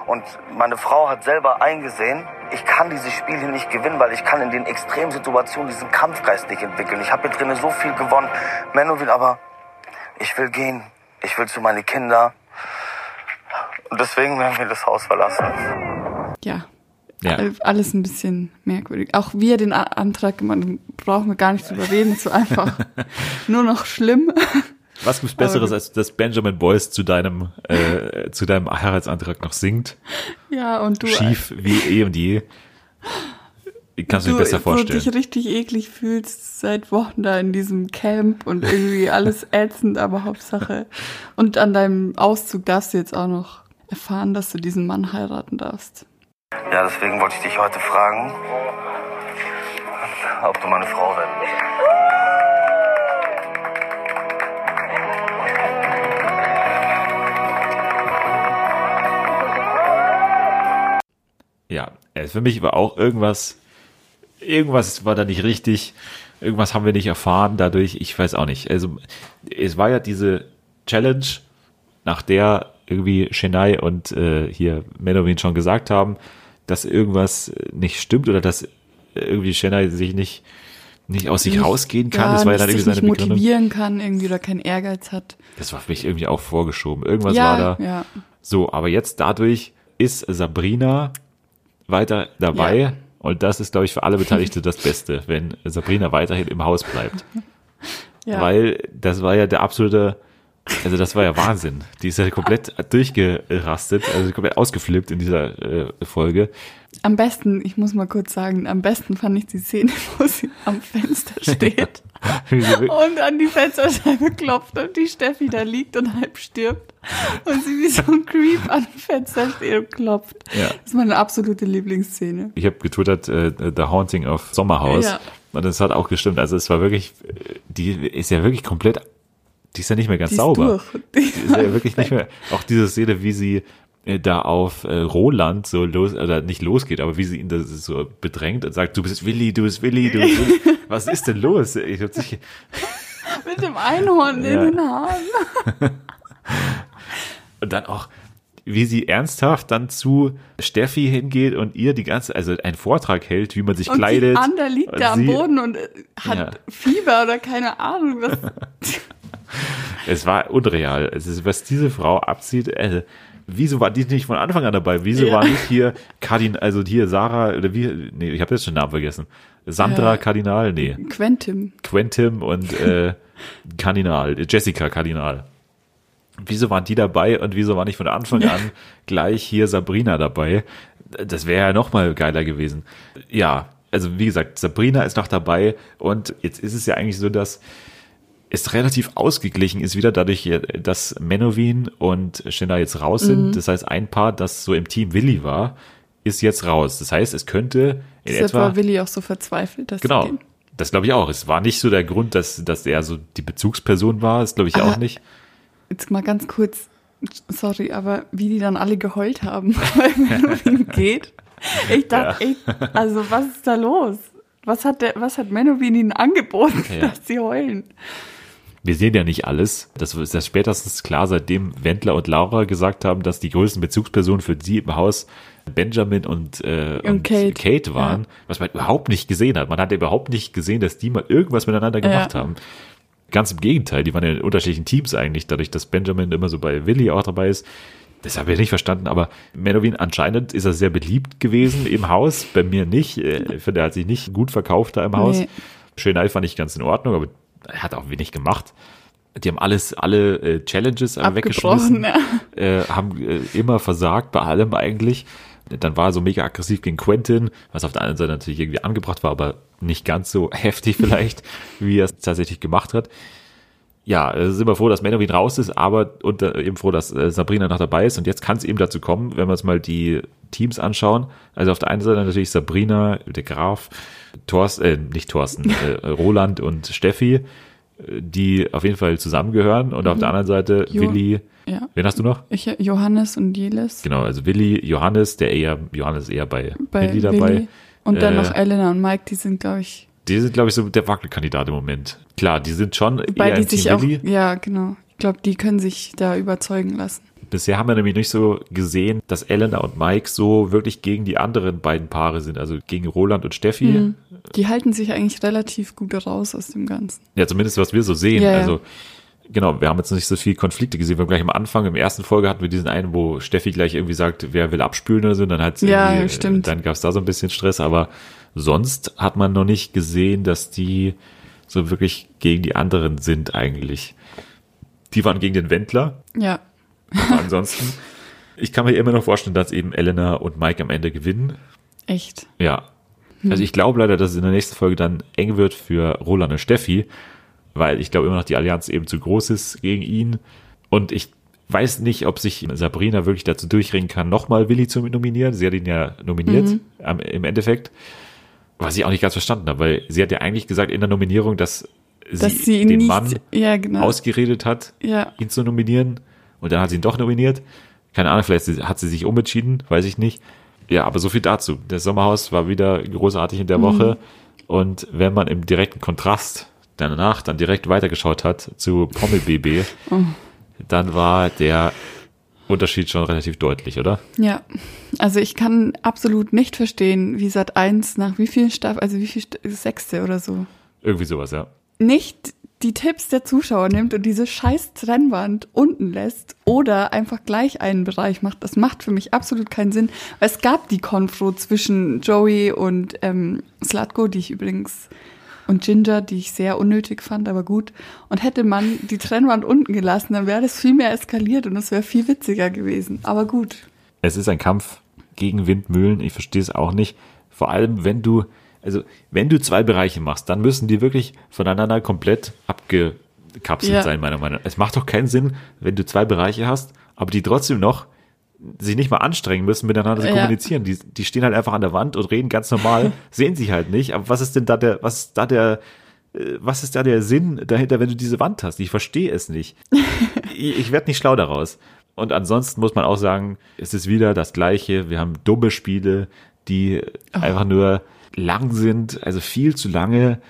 Und meine Frau hat selber eingesehen, ich kann dieses Spiel hier nicht gewinnen, weil ich kann in den Extremsituationen diesen Kampfgeist nicht entwickeln. Ich habe hier drinnen so viel gewonnen. Menowin, aber ich will gehen. Ich will zu meine Kinder. Und deswegen werden wir das Haus verlassen. Ja, Ja. All- alles ein bisschen merkwürdig. Auch wie er den Antrag gemacht hat, brauchen wir gar nicht drüber reden, ist so einfach nur noch schlimm. Was gibt's Besseres, als dass Benjamin Boyce zu deinem, äh, zu deinem Heiratsantrag noch singt? Ja, und du, Schief wie eh und je. Kannst du dir du besser vorstellen. dich richtig eklig fühlst seit Wochen da in diesem Camp und irgendwie alles ätzend, aber Hauptsache. Und an deinem Auszug darfst du jetzt auch noch erfahren, dass du diesen Mann heiraten darfst. Ja, deswegen wollte ich dich heute fragen, ob du meine Frau werden willst. Ja, äh, für mich war auch irgendwas, irgendwas war da nicht richtig, irgendwas haben wir nicht erfahren dadurch, ich weiß auch nicht. Also es war ja diese Challenge, nach der irgendwie Chennai und äh, hier Menowin schon gesagt haben, dass irgendwas nicht stimmt oder dass irgendwie Chennai sich nicht nicht aus sich Nicht- rausgehen kann. Das war ja dann irgendwie seine nicht Begründung. motivieren kann irgendwie oder keinen Ehrgeiz hat. Das war für mich irgendwie auch vorgeschoben. Irgendwas ja, war da. ja. So, aber jetzt dadurch ist Sabrina weiter dabei. Ja. Und das ist, glaube ich, für alle Beteiligte das Beste, wenn Sabrina weiterhin im Haus bleibt. ja. Weil das war ja der absolute, also das war ja Wahnsinn. Die ist ja komplett durchgerastet, also komplett ausgeflippt in dieser äh, Folge. Am besten, ich muss mal kurz sagen, am besten fand ich die Szene, wo sie am Fenster steht und an die Fensterscheibe klopft und die Steffi da liegt und halb stirbt und sie wie so ein Creep an dem Fenster steht und klopft. Ja. Das ist meine absolute Lieblingsszene. Ich habe getwittert, äh, The Haunting of Sommerhaus. Ja. Und das hat auch gestimmt. Also es war wirklich, äh, die ist ja wirklich komplett, die ist ja nicht mehr ganz Die sauber. Die Die ist ja wirklich nicht mehr. Auch diese Szene, wie sie äh, da auf äh, Roland so los, oder nicht losgeht, aber wie sie ihn da so bedrängt und sagt, du bist Willi, du bist Willi, du bist Willi. Was ist denn los? Ich hab sich, Mit dem Einhorn Ja. in den Haaren. und dann auch, wie sie ernsthaft dann zu Steffi hingeht und ihr die ganze, also einen Vortrag hält, wie man sich Und kleidet. andere liegt Und da am Boden und äh, hat Ja. Fieber oder keine Ahnung. Was. Es war unreal. Es ist, was diese Frau abzieht, äh, wieso war die nicht von Anfang an dabei? Wieso Ja. war nicht hier Kardin, also hier Sarah, oder wie, nee, ich habe jetzt schon den Namen vergessen. Sandra Ja. Kardinal, nee, Quentin. Quentin und äh, Kardinal, äh, Jessica Kardinal. Wieso waren die dabei und wieso war nicht von Anfang an gleich hier Sabrina dabei? Das wäre ja noch mal geiler gewesen. Ja, also wie gesagt, Sabrina ist noch dabei und jetzt ist es ja eigentlich so, dass es relativ ausgeglichen ist wieder dadurch, dass Menowin und Shinna jetzt raus sind. Das heißt, ein Paar, das so im Team Willi war, ist jetzt raus. Das heißt, es könnte in Deshalb etwa war Willi auch so verzweifelt, dass Genau. Das glaube ich auch. Es war nicht so der Grund, dass, dass er so die Bezugsperson war. Das glaube ich auch Aber- nicht. Jetzt mal ganz kurz, sorry, aber wie die dann alle geheult haben, weil Menowin geht. Ich dachte, Ja. echt, also was ist da los? Was hat der, was hat Menowin ihnen angeboten, Ja. dass sie heulen? Wir sehen ja nicht alles. Das ist ja spätestens klar, seitdem Wendler und Laura gesagt haben, dass die größten Bezugspersonen für sie im Haus Benjamin und, äh, Und Kate. waren, Ja. was man überhaupt nicht gesehen hat. Man hat überhaupt nicht gesehen, dass die mal irgendwas miteinander gemacht Ja. haben. Ganz im Gegenteil, die waren ja in unterschiedlichen Teams eigentlich, dadurch, dass Benjamin immer so bei Willi auch dabei ist. Das habe ich nicht verstanden, aber Menowin anscheinend ist er sehr beliebt gewesen im Haus, bei mir nicht. Äh, Ich finde, er hat sich nicht gut verkauft da im Haus. Nee. Schönei fand ich ganz in Ordnung, aber er hat auch wenig gemacht. Die haben alles, alle äh, Challenges äh, weggeschmissen, Abgebrochen, ja. äh, haben äh, immer versagt bei allem eigentlich. Dann war er so mega aggressiv gegen Quentin, was auf der einen Seite natürlich irgendwie angebracht war, aber nicht ganz so heftig vielleicht, wie er es tatsächlich gemacht hat. Ja, äh, sind wir froh, dass Menowin raus ist, aber und äh, eben froh, dass äh, Sabrina noch dabei ist. Und jetzt kann es eben dazu kommen, wenn wir uns mal die Teams anschauen. Also auf der einen Seite natürlich Sabrina, der Graf, Thorsten, äh, nicht Thorsten, äh, Roland und Steffi, die auf jeden Fall zusammengehören. Und auf der anderen Seite Jo- Willi, Ja. wen hast du noch? Ich, Johannes und Jelis Genau, also Willi, Johannes, der eher, Johannes ist eher bei, bei Willi dabei. Willi. Und dann Äh, noch Elena und Mike, die sind, glaube ich, Die sind, glaube ich, so der Wackelkandidat im Moment. Klar, die sind schon weil eher die sich auch, ja, genau. Ich glaube, die können sich da überzeugen lassen. Bisher haben wir nämlich nicht so gesehen, dass Elena und Mike so wirklich gegen die anderen beiden Paare sind, also gegen Roland und Steffi. Mhm. Die halten sich eigentlich relativ gut raus aus dem Ganzen. Ja, zumindest was wir so sehen. Ja, ja. Also genau, wir haben jetzt nicht so viel Konflikte gesehen. Wir haben gleich am Anfang, im ersten Folge hatten wir diesen einen, wo Steffi gleich irgendwie sagt, wer will abspülen oder so. Dann hat sie Ja, stimmt. Dann gab es da so ein bisschen Stress, aber sonst hat man noch nicht gesehen, dass die so wirklich gegen die anderen sind eigentlich. Die waren gegen den Wendler, Ja, aber ansonsten. Ich kann mir immer noch vorstellen, dass eben Elena und Mike am Ende gewinnen. echt. Ja. Also ich glaube leider, dass es in der nächsten Folge dann eng wird für Roland und Steffi, weil ich glaube immer noch die Allianz eben zu groß ist gegen ihn. Und ich weiß nicht, ob sich Sabrina wirklich dazu durchringen kann, nochmal Willi zu nominieren. Sie hat ihn ja nominiert am, im Endeffekt. Was ich auch nicht ganz verstanden habe, weil sie hat ja eigentlich gesagt in der Nominierung, dass sie, Dass sie ihn den nicht, Mann ja, genau. ausgeredet hat, ja, ihn zu nominieren. Und dann hat sie ihn doch nominiert. Keine Ahnung, vielleicht hat sie sich umentschieden, weiß ich nicht. Ja, aber so viel dazu. Das Sommerhaus war wieder großartig in der Woche. Und wenn man im direkten Kontrast danach dann direkt weitergeschaut hat zu Pommel BB, dann war der Unterschied schon relativ deutlich, oder? ja. Also ich kann absolut nicht verstehen, wie Sat 1 nach wie vielen Staffeln, also wie viel St- sechste oder so, Irgendwie sowas, ja. nicht die Tipps der Zuschauer nimmt und diese scheiß Trennwand unten lässt oder einfach gleich einen Bereich macht. Das macht für mich absolut keinen Sinn. Es gab die Konfro zwischen Joey und ähm, Slatko, die ich übrigens und Ginger, die ich sehr unnötig fand, aber gut. Und hätte man die Trennwand unten gelassen, dann wäre das viel mehr eskaliert und es wäre viel witziger gewesen. Aber gut. Es ist ein Kampf gegen Windmühlen. Ich verstehe es auch nicht. Vor allem, wenn du, also wenn du zwei Bereiche machst, dann müssen die wirklich voneinander komplett abgekapselt Ja. sein, meiner Meinung nach. Es macht doch keinen Sinn, wenn du zwei Bereiche hast, aber die trotzdem noch sich nicht mal anstrengen müssen, miteinander zu Ja. kommunizieren. Die, die stehen halt einfach an der Wand und reden ganz normal, sehen sich halt nicht. Aber was ist denn da der, was ist da der, äh, was ist da der Sinn dahinter, wenn du diese Wand hast? Ich verstehe es nicht. ich ich werde nicht schlau daraus. Und ansonsten muss man auch sagen, es ist wieder das Gleiche. Wir haben dumme Spiele, die einfach nur lang sind, also viel zu lange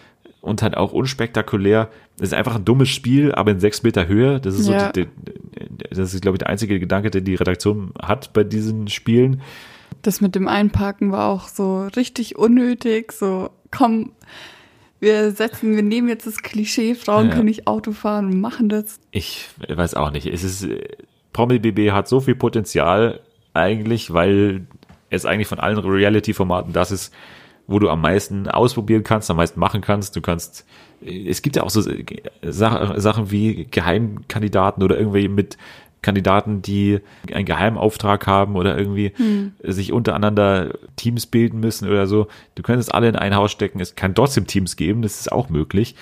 und halt auch unspektakulär. Es ist einfach ein dummes Spiel, aber in sechs Meter Höhe. Das ist Ja. so, die, die, das ist, glaube ich, der einzige Gedanke, den die Redaktion hat bei diesen Spielen. Das mit dem Einparken war auch so richtig unnötig. So, komm, wir setzen, wir nehmen jetzt das Klischee, Frauen Ja. können nicht Auto fahren und machen das. Ich weiß auch nicht. Es ist, Promi BB hat so viel Potenzial eigentlich, weil es eigentlich von allen Reality-Formaten das ist, wo du am meisten ausprobieren kannst, am meisten machen kannst. Du kannst, es gibt ja auch so Sa- Sachen wie Geheimkandidaten oder irgendwie mit Kandidaten, die einen Geheimauftrag haben oder irgendwie sich untereinander Teams bilden müssen oder so. Du könntest alle in ein Haus stecken. Es kann trotzdem Teams geben. Das ist auch möglich.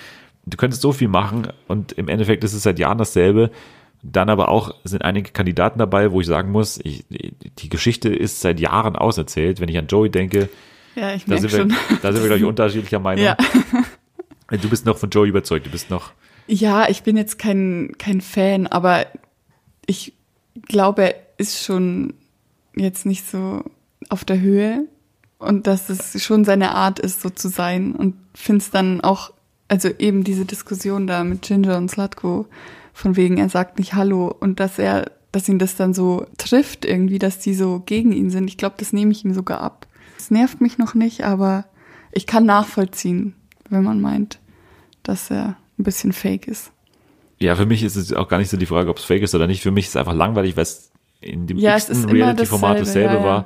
Du könntest so viel machen und im Endeffekt ist es seit Jahren dasselbe. Dann aber auch sind einige Kandidaten dabei, wo ich sagen muss, ich, die Geschichte ist seit Jahren auserzählt. Wenn ich an Joey denke, Ja, da sind, wir, schon. da sind wir, glaube ich, unterschiedlicher Meinung. Ja. Du bist noch von Joey überzeugt. Du bist noch, ja, ich bin jetzt kein, kein Fan, aber ich glaube, er ist schon jetzt nicht so auf der Höhe und dass es schon seine Art ist, so zu sein und finde es dann auch, also eben diese Diskussion da mit Ginger und Slatko, von wegen, er sagt nicht Hallo und dass er, dass ihn das dann so trifft irgendwie, dass die so gegen ihn sind. Ich glaube, das nehme ich ihm sogar ab. Es nervt mich noch nicht, aber ich kann nachvollziehen, wenn man meint, dass er ein bisschen fake ist. ja, für mich ist es auch gar nicht so die Frage, ob es fake ist oder nicht. Für mich ist es einfach langweilig, weil es in dem Ja, Reality-Format dasselbe, dasselbe ja, ja. war.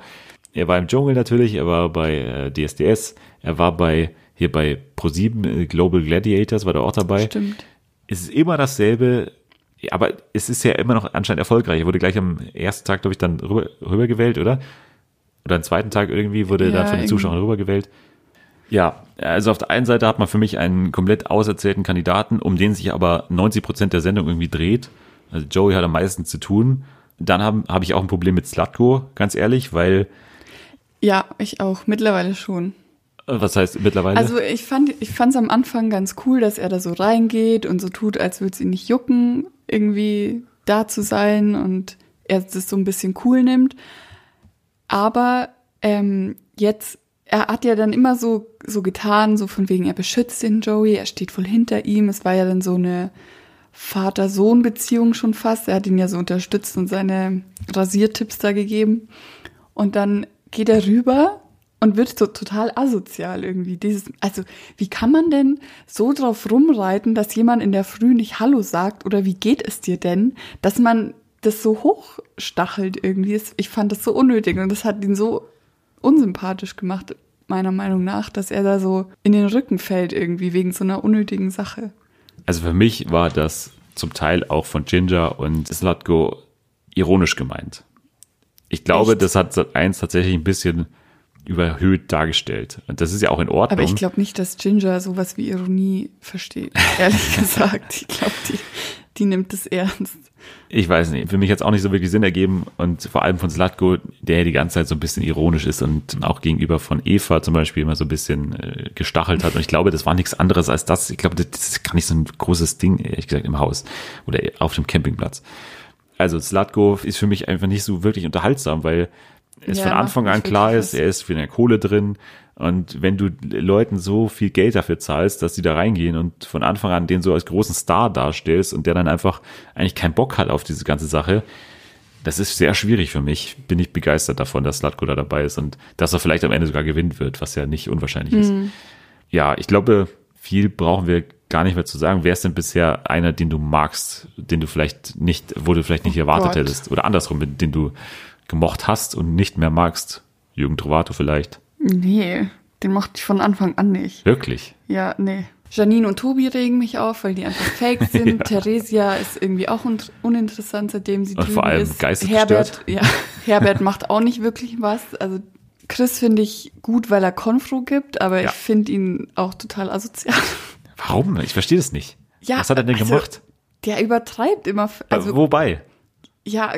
Er war im Dschungel natürlich, er war bei äh, DSDS, er war bei, hier bei ProSieben äh, Global Gladiators, war der auch dabei. Stimmt. es ist immer dasselbe, aber es ist ja immer noch anscheinend erfolgreich. Er wurde gleich am ersten Tag, glaube ich, dann rüber, rübergewählt, oder? Oder am zweiten Tag irgendwie wurde Ja, dann von den. Zuschauern rübergewählt. Ja, also auf der einen Seite hat man für mich einen komplett auserzählten Kandidaten, um den sich aber 90 Prozent der Sendung irgendwie dreht. Also Joey hat am meisten zu tun. Dann habe hab ich auch ein Problem mit Slatko, ganz ehrlich, weil, Ja, ich auch, mittlerweile schon. was heißt mittlerweile? Also ich fand ich am Anfang ganz cool, dass er da so reingeht und so tut, als würde es ihn nicht jucken, irgendwie da zu sein und er das so ein bisschen cool nimmt. Aber ähm, jetzt, er hat ja dann immer so, so getan, so von wegen, er beschützt den Joey, er steht voll hinter ihm. Es war ja dann so eine Vater-Sohn-Beziehung schon fast. Er hat ihn ja so unterstützt und seine Rasiertipps da gegeben. Und dann geht er rüber und wird so total asozial irgendwie. Dieses, also wie kann man denn so drauf rumreiten, dass jemand in der Früh nicht Hallo sagt oder wie geht es dir denn, dass man das so hochstachelt irgendwie. Ich fand das so unnötig und das hat ihn so unsympathisch gemacht, meiner Meinung nach, dass er da so in den Rücken fällt irgendwie wegen so einer unnötigen Sache. Also für mich war das zum Teil auch von Ginger und Slatko ironisch gemeint. Ich glaube, Echt? das hat Sat 1 tatsächlich ein bisschen überhöht dargestellt. Und das ist ja auch in Ordnung. Aber ich glaube nicht, dass Ginger sowas wie Ironie versteht, ehrlich gesagt. Ich glaube, die, die nimmt es ernst. Ich weiß nicht. Für mich hat es auch nicht so wirklich Sinn ergeben. Und vor allem von Slatko, der die ganze Zeit so ein bisschen ironisch ist und auch gegenüber von Eva zum Beispiel immer so ein bisschen äh, gestachelt hat. Und ich glaube, das war nichts anderes als das. Ich glaube, das ist gar nicht so ein großes Ding, ehrlich gesagt, im Haus oder auf dem Campingplatz. Also Slatko ist für mich einfach nicht so wirklich unterhaltsam, weil es Ja, von Anfang an klar ist, er ist für eine Kohle drin. Und wenn du Leuten so viel Geld dafür zahlst, dass die da reingehen und von Anfang an den so als großen Star darstellst und der dann einfach eigentlich keinen Bock hat auf diese ganze Sache, das ist sehr schwierig für mich. Bin ich begeistert davon, dass Slatko da dabei ist und dass er vielleicht am Ende sogar gewinnen wird, was ja nicht unwahrscheinlich ist. Ja, ich glaube, viel brauchen wir gar nicht mehr zu sagen. Wer ist denn bisher einer, den du magst, den du vielleicht nicht, wo du vielleicht nicht erwartet Gott. hättest? Oder andersrum, den du gemocht hast und nicht mehr magst? Jürgen Trovato vielleicht. Nee, den mochte ich von Anfang an nicht. Wirklich. Ja, nee. Janine und Tobi regen mich auf, weil die einfach fake sind. Theresia ist irgendwie auch un uninteressant, seitdem sie Und vor allem ist. Herbert, ja, Herbert macht auch nicht wirklich was. Also Chris finde ich gut, weil er Konfro gibt, aber Ja. ich finde ihn auch total asozial. Warum? Ich verstehe das nicht. Ja, Was hat er denn also, gemacht? Der übertreibt immer. Also, Wobei? ja,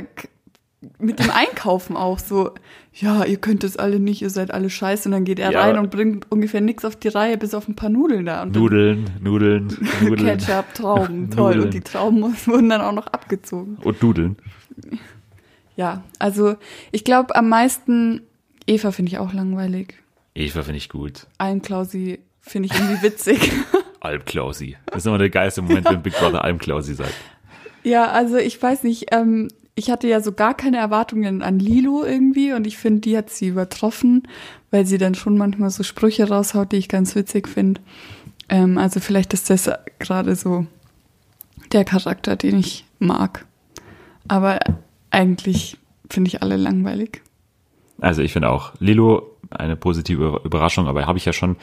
mit dem Einkaufen auch so. Ja, ihr könnt es alle nicht, ihr seid alle scheiße. Und dann geht er Ja, rein und bringt ungefähr nichts auf die Reihe, bis auf ein paar Nudeln da. Und Nudeln, Nudeln, Nudeln. Ketchup, Trauben, toll. Nudeln. Und die Trauben wurden dann auch noch abgezogen. Und Nudeln. Ja, also ich glaube am meisten, Eva finde ich auch langweilig. Eva finde ich gut. Almklausi finde ich irgendwie witzig. Almklausi. Das ist immer der geilste Moment, wenn Big Brother Almklausi sagt. ja, also ich weiß nicht, ähm, ich hatte ja so gar keine Erwartungen an Lilo irgendwie und ich finde, die hat sie übertroffen, weil sie dann schon manchmal so Sprüche raushaut, die ich ganz witzig finde. Ähm, also vielleicht ist das gerade so der Charakter, den ich mag. Aber eigentlich finde ich alle langweilig. Also ich finde auch Lilo eine positive Überraschung, aber habe ich ja schon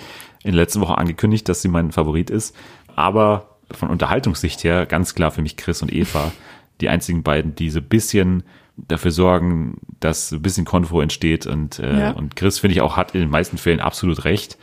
in der letzten Woche angekündigt, dass sie mein Favorit ist. Aber von Unterhaltungssicht her ganz klar für mich Chris und Eva, die einzigen beiden, die so ein bisschen dafür sorgen, dass so ein bisschen Konfro entsteht und, äh, Ja. und Chris finde ich auch hat in den meisten Fällen absolut recht.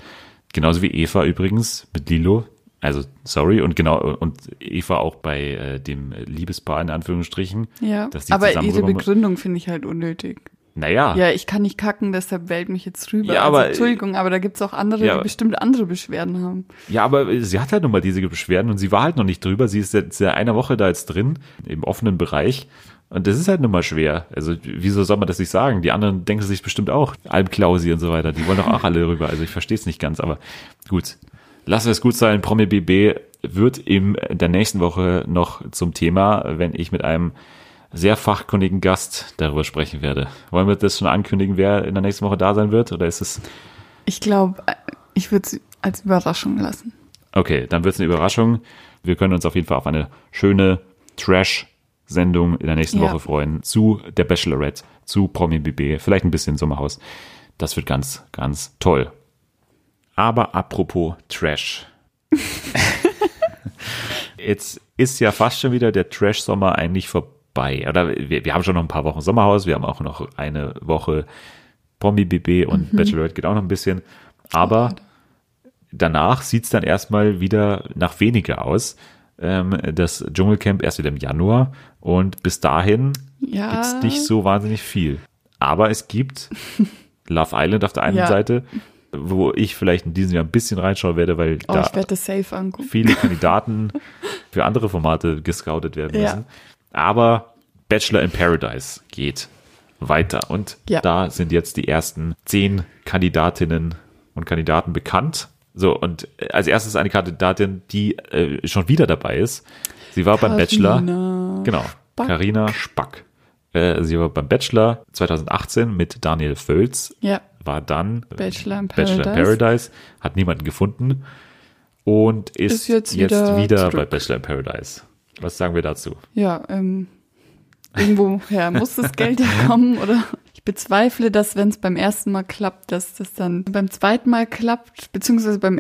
Genauso wie Eva übrigens mit Lilo. Also sorry und genau und Eva auch bei äh, dem Liebespaar in Anführungsstrichen. Ja, aber ihre Begründung finde ich halt unnötig. Naja, Ja, ich kann nicht kacken, deshalb wählt mich jetzt rüber. Ja, also, aber- Entschuldigung, aber da gibt's auch andere, Ja. die bestimmt andere Beschwerden haben. Ja, aber sie hat halt nun mal diese Beschwerden und sie war halt noch nicht drüber. Sie ist seit seit einer Woche da jetzt drin, im offenen Bereich. Und das ist halt nun mal schwer. Also, wieso soll man das nicht sagen? Die anderen denken sich bestimmt auch, Almklausi und so weiter. Die wollen doch auch alle rüber. Also, ich verstehe es nicht ganz, aber gut. Wir es gut sein. Promi BB wird in der nächsten Woche noch zum Thema, wenn ich mit einem sehr fachkundigen Gast darüber sprechen werde. Wollen wir das schon ankündigen, wer in der nächsten Woche da sein wird? Oder ist es Ich glaube, ich würde es als Überraschung lassen. Okay, dann wird es eine Überraschung. Wir können uns auf jeden Fall auf eine schöne Trash-Sendung in der nächsten Ja. Woche freuen. Zu der Bachelorette, zu Promi BB, vielleicht ein bisschen Sommerhaus. Das wird ganz, ganz toll. Aber apropos Trash. jetzt ist ja fast schon wieder der Trash-Sommer eigentlich vorbei. Oder wir, wir haben schon noch ein paar Wochen Sommerhaus, wir haben auch noch eine Woche Promi-BB und Bachelorette geht auch noch ein bisschen. Aber danach sieht's dann erstmal wieder nach weniger aus. Ähm, das Dschungelcamp erst wieder im Januar und bis dahin Ja. gibt's nicht so wahnsinnig viel. Aber es gibt Love Island auf der einen Ja. Seite, wo ich vielleicht in diesem Jahr ein bisschen reinschauen werde, weil Oh, da werde viele Kandidaten für andere Formate gescoutet werden Ja. Aber Bachelor in Paradise geht weiter. Und Ja. da sind jetzt die ersten zehn Kandidatinnen und Kandidaten bekannt. So, und äh, als erstes eine Kandidatin, die äh, schon wieder dabei ist. Sie war beim Bachelor. Carina Genau. Spack. Carina Spack. Äh, sie war beim Bachelor 2018 mit Daniel Völz Ja, war dann Bachelor in Bachelor in Paradise. Paradise, hat niemanden gefunden und ist, Ist jetzt jetzt, wieder wieder, bei Bachelor in Paradise. Was sagen wir dazu? ja, ähm, irgendwoher muss das Geld ja kommen, oder? Ich bezweifle, dass wenn es beim ersten Mal klappt, dass das dann beim zweiten Mal klappt, beziehungsweise beim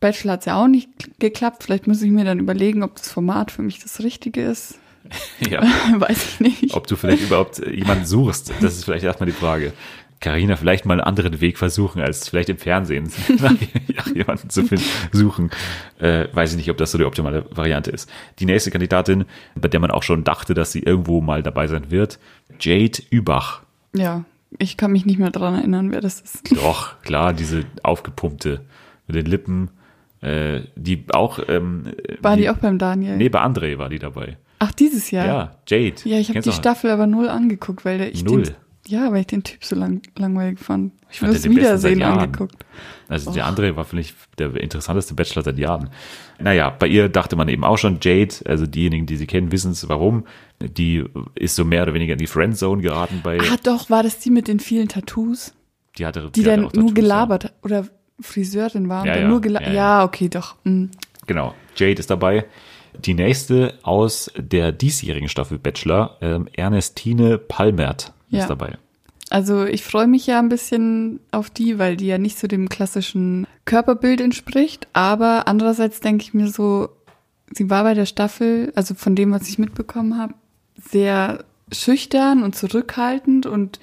Bachelor hat es ja auch nicht geklappt. Vielleicht muss ich mir dann überlegen, ob das Format für mich das Richtige ist. Ja, Weiß ich nicht. ob du vielleicht überhaupt jemanden suchst, das ist vielleicht erstmal die Frage. Carina vielleicht mal einen anderen Weg versuchen, als vielleicht im Fernsehen nach jemanden zu finden, suchen. Äh, weiß ich nicht, ob das so die optimale Variante ist. Die nächste Kandidatin, bei der man auch schon dachte, dass sie irgendwo mal dabei sein wird, Jade Übach. Ja, ich kann mich nicht mehr dran erinnern, wer das ist. Doch, klar, diese aufgepumpte mit den Lippen, äh, die auch. Ähm, War die, auch beim Daniel? Nee, bei André war die dabei. Ach, dieses Jahr? Ja, Jade. Ja, ich habe die noch? Staffel aber null angeguckt, weil der, ich Null? Den, ja, weil ich den Typ so lang, langweilig fand. Ich fand das den Wiedersehen angeguckt. Also der André war vielleicht der interessanteste Bachelor seit Jahren. Naja, bei ihr dachte man eben auch schon, Jade, also diejenigen, die sie kennen, wissen es warum. Die ist so mehr oder weniger in die Friendzone geraten bei. Ah, doch, war das die mit den vielen Tattoos? die hatte, Die, hatte dann nur gelabert hat oder Friseurin war und Ja, dann ja, nur gelabert. ja, Ja, ja. okay, doch. Ja. Genau, Jade ist dabei. Die nächste aus der diesjährigen Staffel Bachelor, ähm, Ernestine Palmert Ja. ist dabei. Also ich freue mich ja ein bisschen auf die, weil die ja nicht so dem klassischen Körperbild entspricht. Aber andererseits denke ich mir so, sie war bei der Staffel, also von dem, was ich mitbekommen habe, sehr schüchtern und zurückhaltend und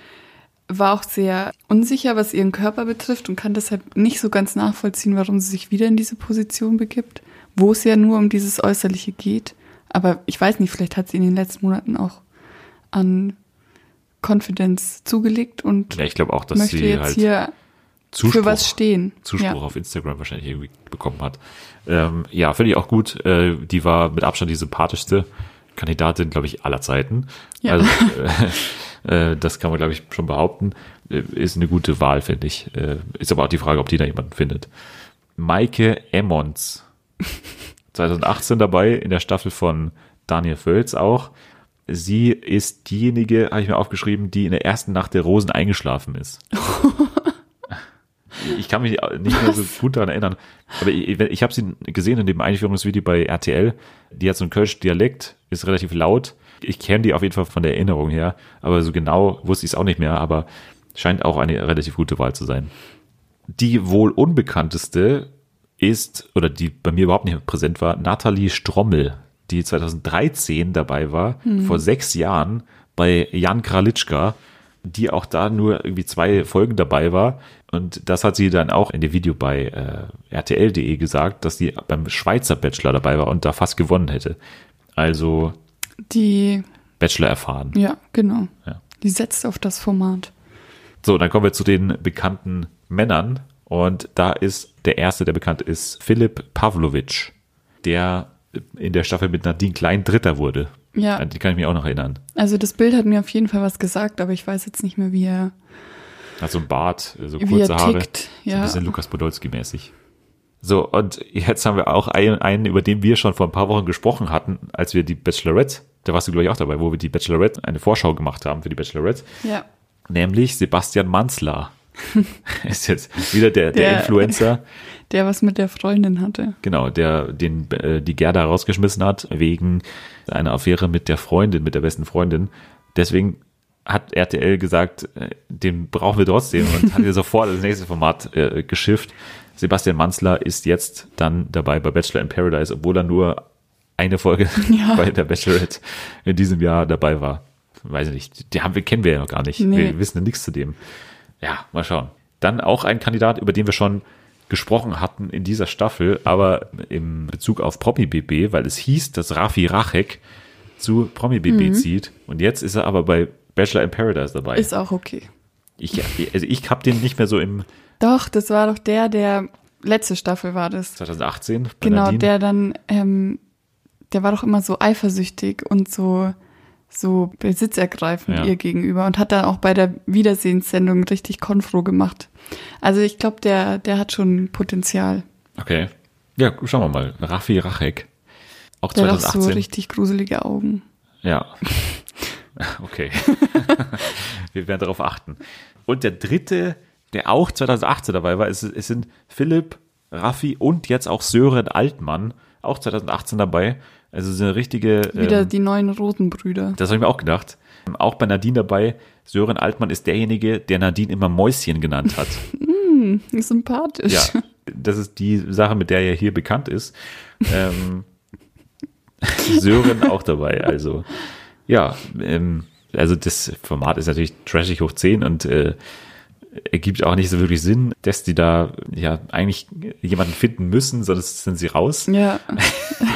war auch sehr unsicher, was ihren Körper betrifft und kann deshalb nicht so ganz nachvollziehen, warum sie sich wieder in diese Position begibt, wo es ja nur um dieses Äußerliche geht. Aber ich weiß nicht, vielleicht hat sie in den letzten Monaten auch an Confidence zugelegt und Ja, ich glaube auch, dass möchte sie jetzt halt hier Zuspruch, für was stehen. Zuspruch Ja. auf Instagram wahrscheinlich irgendwie bekommen hat. Ähm, ja, finde ich auch gut. Äh, die war mit Abstand die sympathischste Kandidatin, glaube ich, aller Zeiten. Ja. Also äh, äh, das kann man, glaube ich, schon behaupten. Äh, ist eine gute Wahl, finde ich. Äh, ist aber auch die Frage, ob die da jemanden findet. Maike Emmons. 2018 dabei in der Staffel von Daniel Völz auch. Sie ist diejenige, habe ich mir aufgeschrieben, die in der ersten Nacht der Rosen eingeschlafen ist. Ich kann mich nicht mehr so gut daran erinnern. Aber ich, ich habe sie gesehen in dem Einführungsvideo bei RTL. Die hat so einen Kölsch Dialekt, ist relativ laut. Ich kenne die auf jeden Fall von der Erinnerung her, aber so genau wusste ich es auch nicht mehr, aber scheint auch eine relativ gute Wahl zu sein. Die wohl unbekannteste ist, oder die bei mir überhaupt nicht mehr präsent war, Nathalie Strommel, die 2013 dabei war, vor sechs Jahren bei Jan Kralitschka, die auch da nur irgendwie zwei Folgen dabei war. Und das hat sie dann auch in dem Video bei äh, RTL.de gesagt, dass sie beim Schweizer Bachelor dabei war und da fast gewonnen hätte. Also Die, Bachelor erfahren. ja, genau. Ja. Die setzt auf das Format. So, dann kommen wir zu den bekannten Männern. Und da ist der erste, der bekannt ist, Philipp Pavlovic, der in der Staffel mit Nadine Klein Dritter wurde. Ja. An die kann ich mich auch noch erinnern. Also das Bild hat mir auf jeden Fall was gesagt, aber ich weiß jetzt nicht mehr, wie er, Hat so ein Bart, so wie kurze er Haare. tickt. So ein Ja. bisschen Lukas Podolski mäßig. So, und jetzt haben wir auch einen, einen, über den wir schon vor ein paar Wochen gesprochen hatten, als wir die Bachelorette, da warst du glaube ich auch dabei, wo wir die Bachelorette, eine Vorschau gemacht haben für die Bachelorette, ja. nämlich Sebastian Manzler. ist jetzt wieder der, der, Der- Influencer, Der was mit der Freundin hatte. genau, der den äh, die Gerda rausgeschmissen hat wegen einer Affäre mit der Freundin, mit der besten Freundin. Deswegen hat RTL gesagt, äh, den brauchen wir trotzdem und hat ihr sofort das nächste Format äh, geschifft. Sebastian Manzler ist jetzt dann dabei bei Bachelor in Paradise, obwohl er nur eine Folge Ja. bei der Bachelorette in diesem Jahr dabei war. Weiß ich nicht. Die haben wir, kennen wir ja noch gar nicht. Nee. Wir wissen ja nichts zu dem. Ja, mal schauen. Dann auch ein Kandidat, über den wir schon gesprochen hatten in dieser Staffel, aber im Bezug auf Promi BB, weil es hieß, dass Rafi Rachek zu Promi BB Mhm. zieht. Und jetzt ist er aber bei Bachelor in Paradise dabei. Ist auch okay. ich, also ich habe den nicht mehr so im Doch, das war doch der, der letzte Staffel war das. 2018. bei Genau, Nadine. der dann, ähm, der war doch immer so eifersüchtig und so, so besitzergreifend Ja. ihr gegenüber und hat dann auch bei der Wiedersehenssendung richtig Konfro gemacht. Also ich glaube, der, der hat schon Potenzial. Okay. Ja, schauen wir mal. Raffi Rachek. Auch Der hat auch 2018. so richtig gruselige Augen. Ja. Okay. Wir werden darauf achten. Und der dritte, der auch 2018 dabei war, es, es sind Philipp, Raffi und jetzt auch Sören Altmann, auch 2018 dabei. Also so eine richtige. Wieder ähm, die neuen Rotenbrüder. das habe ich mir auch gedacht. Auch bei Nadine dabei. Sören Altmann ist derjenige, der Nadine immer Mäuschen genannt hat. Sympathisch. Ja, das ist die Sache, mit der er hier bekannt ist. Ähm, Sören auch dabei, also ja, ähm, also das Format ist natürlich trashig hoch 10 und äh, ergibt auch nicht so wirklich Sinn, dass die da ja eigentlich jemanden finden müssen, sonst sind sie raus. Ja,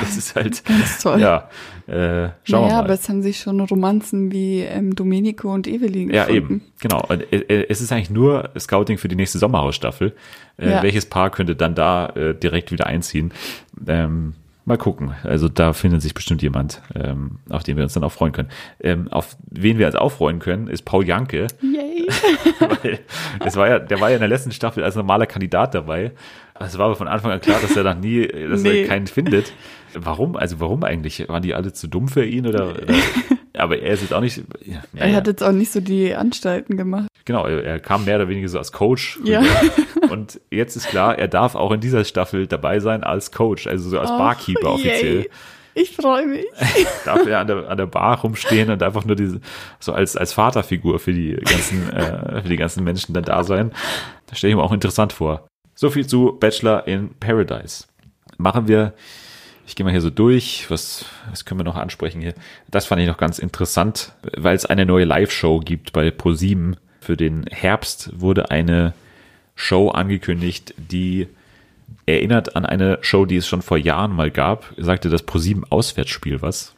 Das ist halt, ganz toll. ja, äh, schauen naja, wir aber mal. es haben sich schon Romanzen wie ähm, Domenico und Evelyn Ja, gefunden. eben, genau. Und, äh, es ist eigentlich nur Scouting für die nächste Sommerhausstaffel. Äh, Ja. Welches Paar könnte dann da äh, direkt wieder einziehen? Ähm, mal gucken. Also da findet sich bestimmt jemand, ähm, auf den wir uns dann auch freuen können. Ähm, auf wen wir uns auch freuen können, ist Paul Janke. Yay. Es war ja, der war ja in der letzten Staffel als normaler Kandidat dabei. Es war aber von Anfang an klar, dass er noch nie, dass Nee. er keinen findet. Warum? Also warum eigentlich? Waren die alle zu dumm für ihn oder? oder aber er ist jetzt auch nicht. Ja, Er ja. hat jetzt auch nicht so die Anstalten gemacht. Genau, er, er kam mehr oder weniger so als Coach. Ja. rüber. Und jetzt ist klar, er darf auch in dieser Staffel dabei sein als Coach, also so als Barkeeper Ach, offiziell. yay. Ich freue mich. Darf er an der, an der Bar rumstehen und einfach nur diese, so als, als Vaterfigur für die ganzen, äh, für die ganzen Menschen dann da sein. Das stelle ich mir auch interessant vor. So viel zu Bachelor in Paradise. Machen wir, ich gehe mal hier so durch, was, was können wir noch ansprechen hier? Das fand ich noch ganz interessant, weil es eine neue Live-Show gibt bei ProSieben. Für den Herbst wurde eine Show angekündigt, die erinnert an eine Show, die es schon vor Jahren mal gab. Sagte das ProSieben Auswärtsspiel was?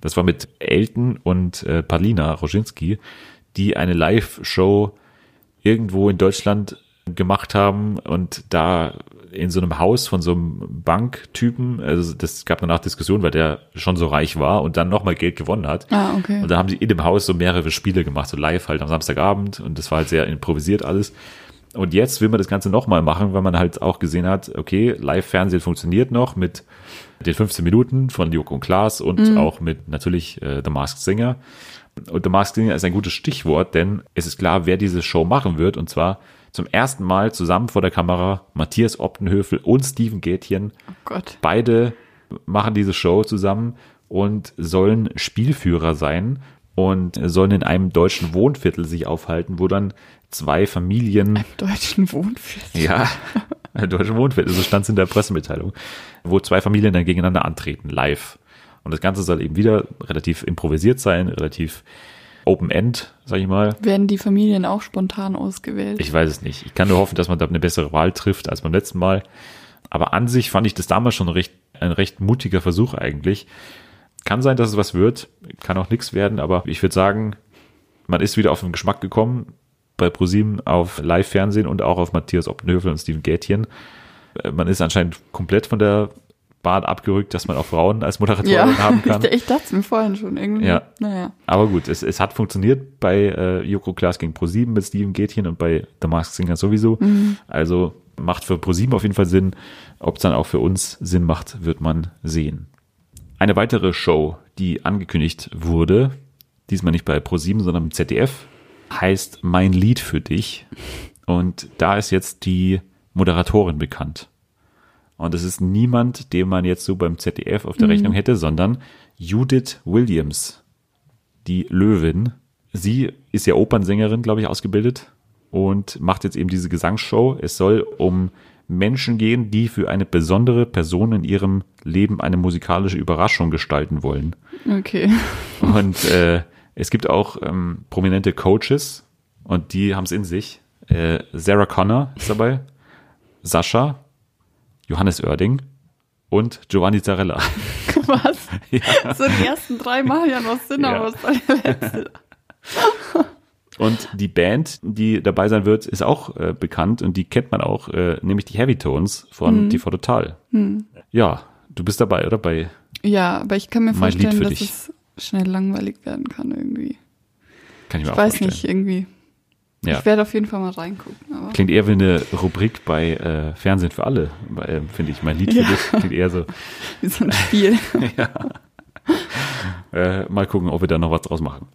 Das war mit Elton und äh, Palina Roginski, die eine Live-Show irgendwo in Deutschland gemacht haben und da in so einem Haus von so einem Banktypen, also das gab danach Diskussion, weil der schon so reich war und dann nochmal Geld gewonnen hat. Ah, okay. Und da haben sie in dem Haus so mehrere Spiele gemacht, so live halt am Samstagabend und das war halt sehr improvisiert alles. Und jetzt will man das Ganze nochmal machen, weil man halt auch gesehen hat, okay, Live-Fernsehen funktioniert noch mit den 15 Minuten von Joko und Klaas und auch mit natürlich äh, The Masked Singer. Und The Masked Singer ist ein gutes Stichwort, denn es ist klar, wer diese Show machen wird. Und zwar zum ersten Mal zusammen vor der Kamera Matthias Optenhöfel und Steven Gätjen. Oh Gott. Beide machen diese Show zusammen und sollen Spielführer sein und sollen in einem deutschen Wohnviertel sich aufhalten, wo dann zwei Familien Deutschen Wohnviertel. ja, ein deutscher Wohnviertel, so stand es in der Pressemitteilung, wo zwei Familien dann gegeneinander antreten, live. Und das Ganze soll eben wieder relativ improvisiert sein, relativ Open-End, sag ich mal. Werden die Familien auch spontan ausgewählt? Ich weiß es nicht. Ich kann nur hoffen, dass man da eine bessere Wahl trifft als beim letzten Mal. Aber an sich fand ich das damals schon recht, ein recht mutiger Versuch eigentlich. Kann sein, dass es was wird, kann auch nichts werden, aber ich würde sagen, man ist wieder auf den Geschmack gekommen bei ProSieben auf Live-Fernsehen und auch auf Matthias Oppenhövel und Steven Gätjen. Äh, Man ist anscheinend komplett von der Bahn abgerückt, dass man auch Frauen als Moderatorin ja, haben kann. ich, ich dachte es mir vorhin schon irgendwie. Ja. Naja. Aber gut, es, es hat funktioniert bei äh, Joko Klaas gegen ProSieben mit Steven Gätchen und bei The Masked Singer sowieso. Also macht für ProSieben auf jeden Fall Sinn. Ob es dann auch für uns Sinn macht, wird man sehen. Eine weitere Show, die angekündigt wurde, diesmal nicht bei ProSieben, sondern im ZDF, heißt Mein Lied für dich. Und da ist jetzt die Moderatorin bekannt. Und es ist niemand, den man jetzt so beim ZDF auf der Rechnung hätte, sondern Judith Williams, die Löwin. Sie ist ja Opernsängerin, glaube ich, ausgebildet und macht jetzt eben diese Gesangsshow. Es soll um Menschen gehen, die für eine besondere Person in ihrem Leben eine musikalische Überraschung gestalten wollen. Okay. Und äh, es gibt auch ähm, prominente Coaches und die haben es in sich. Äh, Sarah Connor ist dabei, Sascha, Johannes Oerding und Giovanni Zarella. Was? So die ersten drei machen ja noch Sinn, Ja. Und die Band, die dabei sein wird, ist auch äh, bekannt und die kennt man auch, äh, nämlich die Heavy Tones von TV Total. Ja, du bist dabei, oder? Bei Ja, aber ich kann mir vorstellen, dass dich. es schnell langweilig werden kann irgendwie. kann ich mir Ich auch weiß vorstellen. nicht, irgendwie. Ja. Ich werde auf jeden Fall mal reingucken. Klingt eher wie eine Rubrik bei äh, Fernsehen für alle, äh, finde ich. Mein Lied für Ja. dich klingt eher so. wie so ein Spiel. Äh, mal gucken, ob wir da noch was draus machen.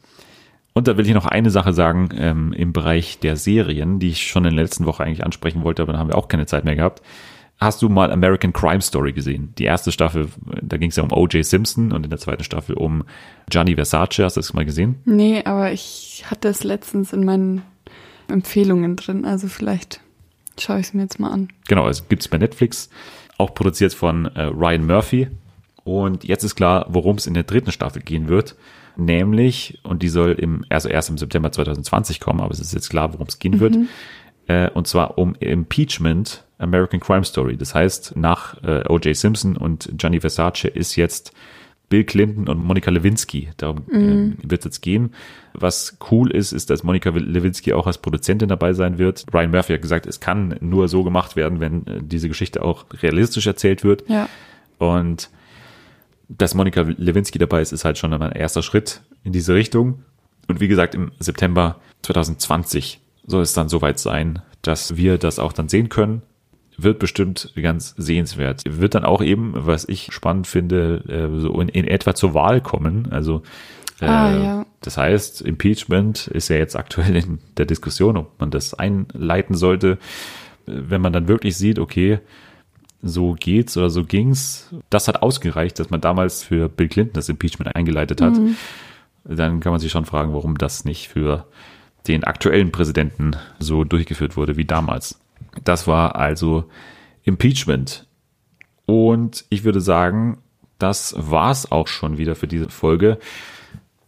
Und da will ich noch eine Sache sagen ähm, im Bereich der Serien, die ich schon in der letzten Woche eigentlich ansprechen wollte, aber dann haben wir auch keine Zeit mehr gehabt. Hast du mal American Crime Story gesehen? Die erste Staffel, da ging es ja um O.J. Simpson und in der zweiten Staffel um Gianni Versace. Hast du das mal gesehen? nee, aber ich hatte es letztens in meinen Empfehlungen drin. Also vielleicht schaue ich es mir jetzt mal an. Genau, es gibt's bei Netflix, auch produziert von äh, Ryan Murphy. Und jetzt ist klar, worum es in der dritten Staffel gehen wird. Nämlich, und die soll im, also erst im September 2020 kommen, aber es ist jetzt klar, worum es gehen wird. Äh, und zwar um Impeachment American Crime Story. Das heißt, nach äh, O.J. Simpson und Gianni Versace ist jetzt Bill Clinton und Monika Lewinsky. Darum ähm, wird es jetzt gehen. Was cool ist, ist, dass Monika Lewinsky auch als Produzentin dabei sein wird. Ryan Murphy hat gesagt, es kann nur so gemacht werden, wenn äh, diese Geschichte auch realistisch erzählt wird. Ja. Und dass Monika Lewinsky dabei ist, ist halt schon ein erster Schritt in diese Richtung. Und wie gesagt, im September 2020 soll es dann soweit sein, dass wir das auch dann sehen können. Wird bestimmt ganz sehenswert. Wird dann auch eben, was ich spannend finde, äh, so in, in etwa zur Wahl kommen. Also äh, Ah, ja. das heißt, Impeachment ist ja jetzt aktuell in der Diskussion, ob man das einleiten sollte. Wenn man dann wirklich sieht, okay, so geht's oder so ging's. Das hat ausgereicht, dass man damals für Bill Clinton das Impeachment eingeleitet hat. Dann kann man sich schon fragen, warum das nicht für den aktuellen Präsidenten so durchgeführt wurde wie damals. Das war also Impeachment. Und ich würde sagen, das war's auch schon wieder für diese Folge.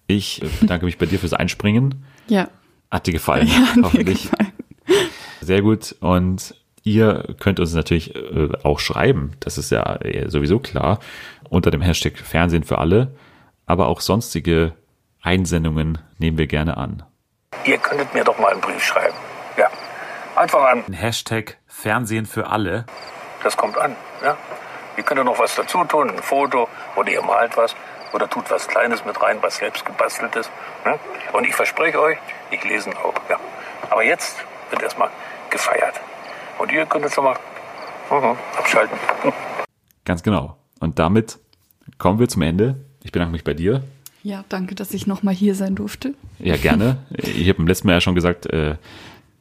Ich bedanke mich bei dir fürs Einspringen. Ja. Hat dir gefallen, Ja, hat hoffentlich. gefallen. Sehr gut. Und ihr könnt uns natürlich äh, auch schreiben. Das ist ja äh, sowieso klar. Unter dem Hashtag Fernsehen für alle. Aber auch sonstige Einsendungen nehmen wir gerne an. Ihr könntet mir doch mal einen Brief schreiben. Einfach an. Hashtag Fernsehen für alle. Das kommt an. Ja. Ihr könnt ja noch was dazu tun, ein Foto oder ihr malt was oder tut was Kleines mit rein, was selbst gebastelt ist. Ne? Und ich verspreche euch, ich lese ihn auch. Ja. Aber jetzt wird erstmal gefeiert. Und ihr könnt jetzt schon mal mhm, abschalten. Ganz genau. Und damit kommen wir zum Ende. Ich bedanke mich bei dir. Ja, danke, dass ich nochmal hier sein durfte. Ja, gerne. Ich habe im letzten Mal ja schon gesagt, äh,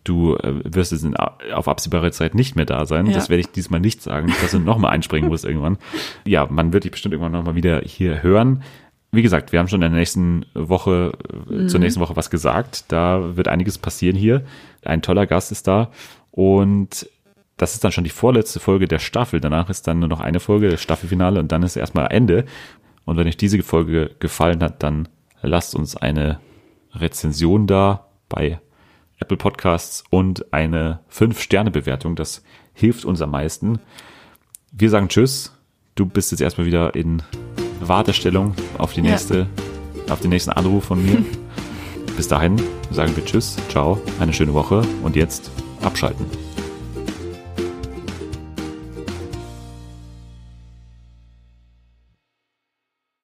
du äh, wirst jetzt in, auf absehbare Zeit nicht mehr da sein. Ja. Das werde ich diesmal nicht sagen, nicht, dass du nochmal einspringen musst irgendwann. Ja, man wird dich bestimmt irgendwann nochmal wieder hier hören. Wie gesagt, wir haben schon in der nächsten Woche, äh, zur nächsten Woche was gesagt. Da wird einiges passieren hier. Ein toller Gast ist da. Und das ist dann schon die vorletzte Folge der Staffel. Danach ist dann nur noch eine Folge, das Staffelfinale, und dann ist erstmal Ende. Und wenn euch diese Folge gefallen hat, dann lasst uns eine Rezension da bei Apple Podcasts und eine 5-Sterne-Bewertung. Das hilft uns am meisten. Wir sagen Tschüss. Du bist jetzt erstmal wieder in Wartestellung auf die Ja. nächste, auf den nächsten Anruf von mir. Bis dahin sagen wir Tschüss, ciao, eine schöne Woche und jetzt abschalten.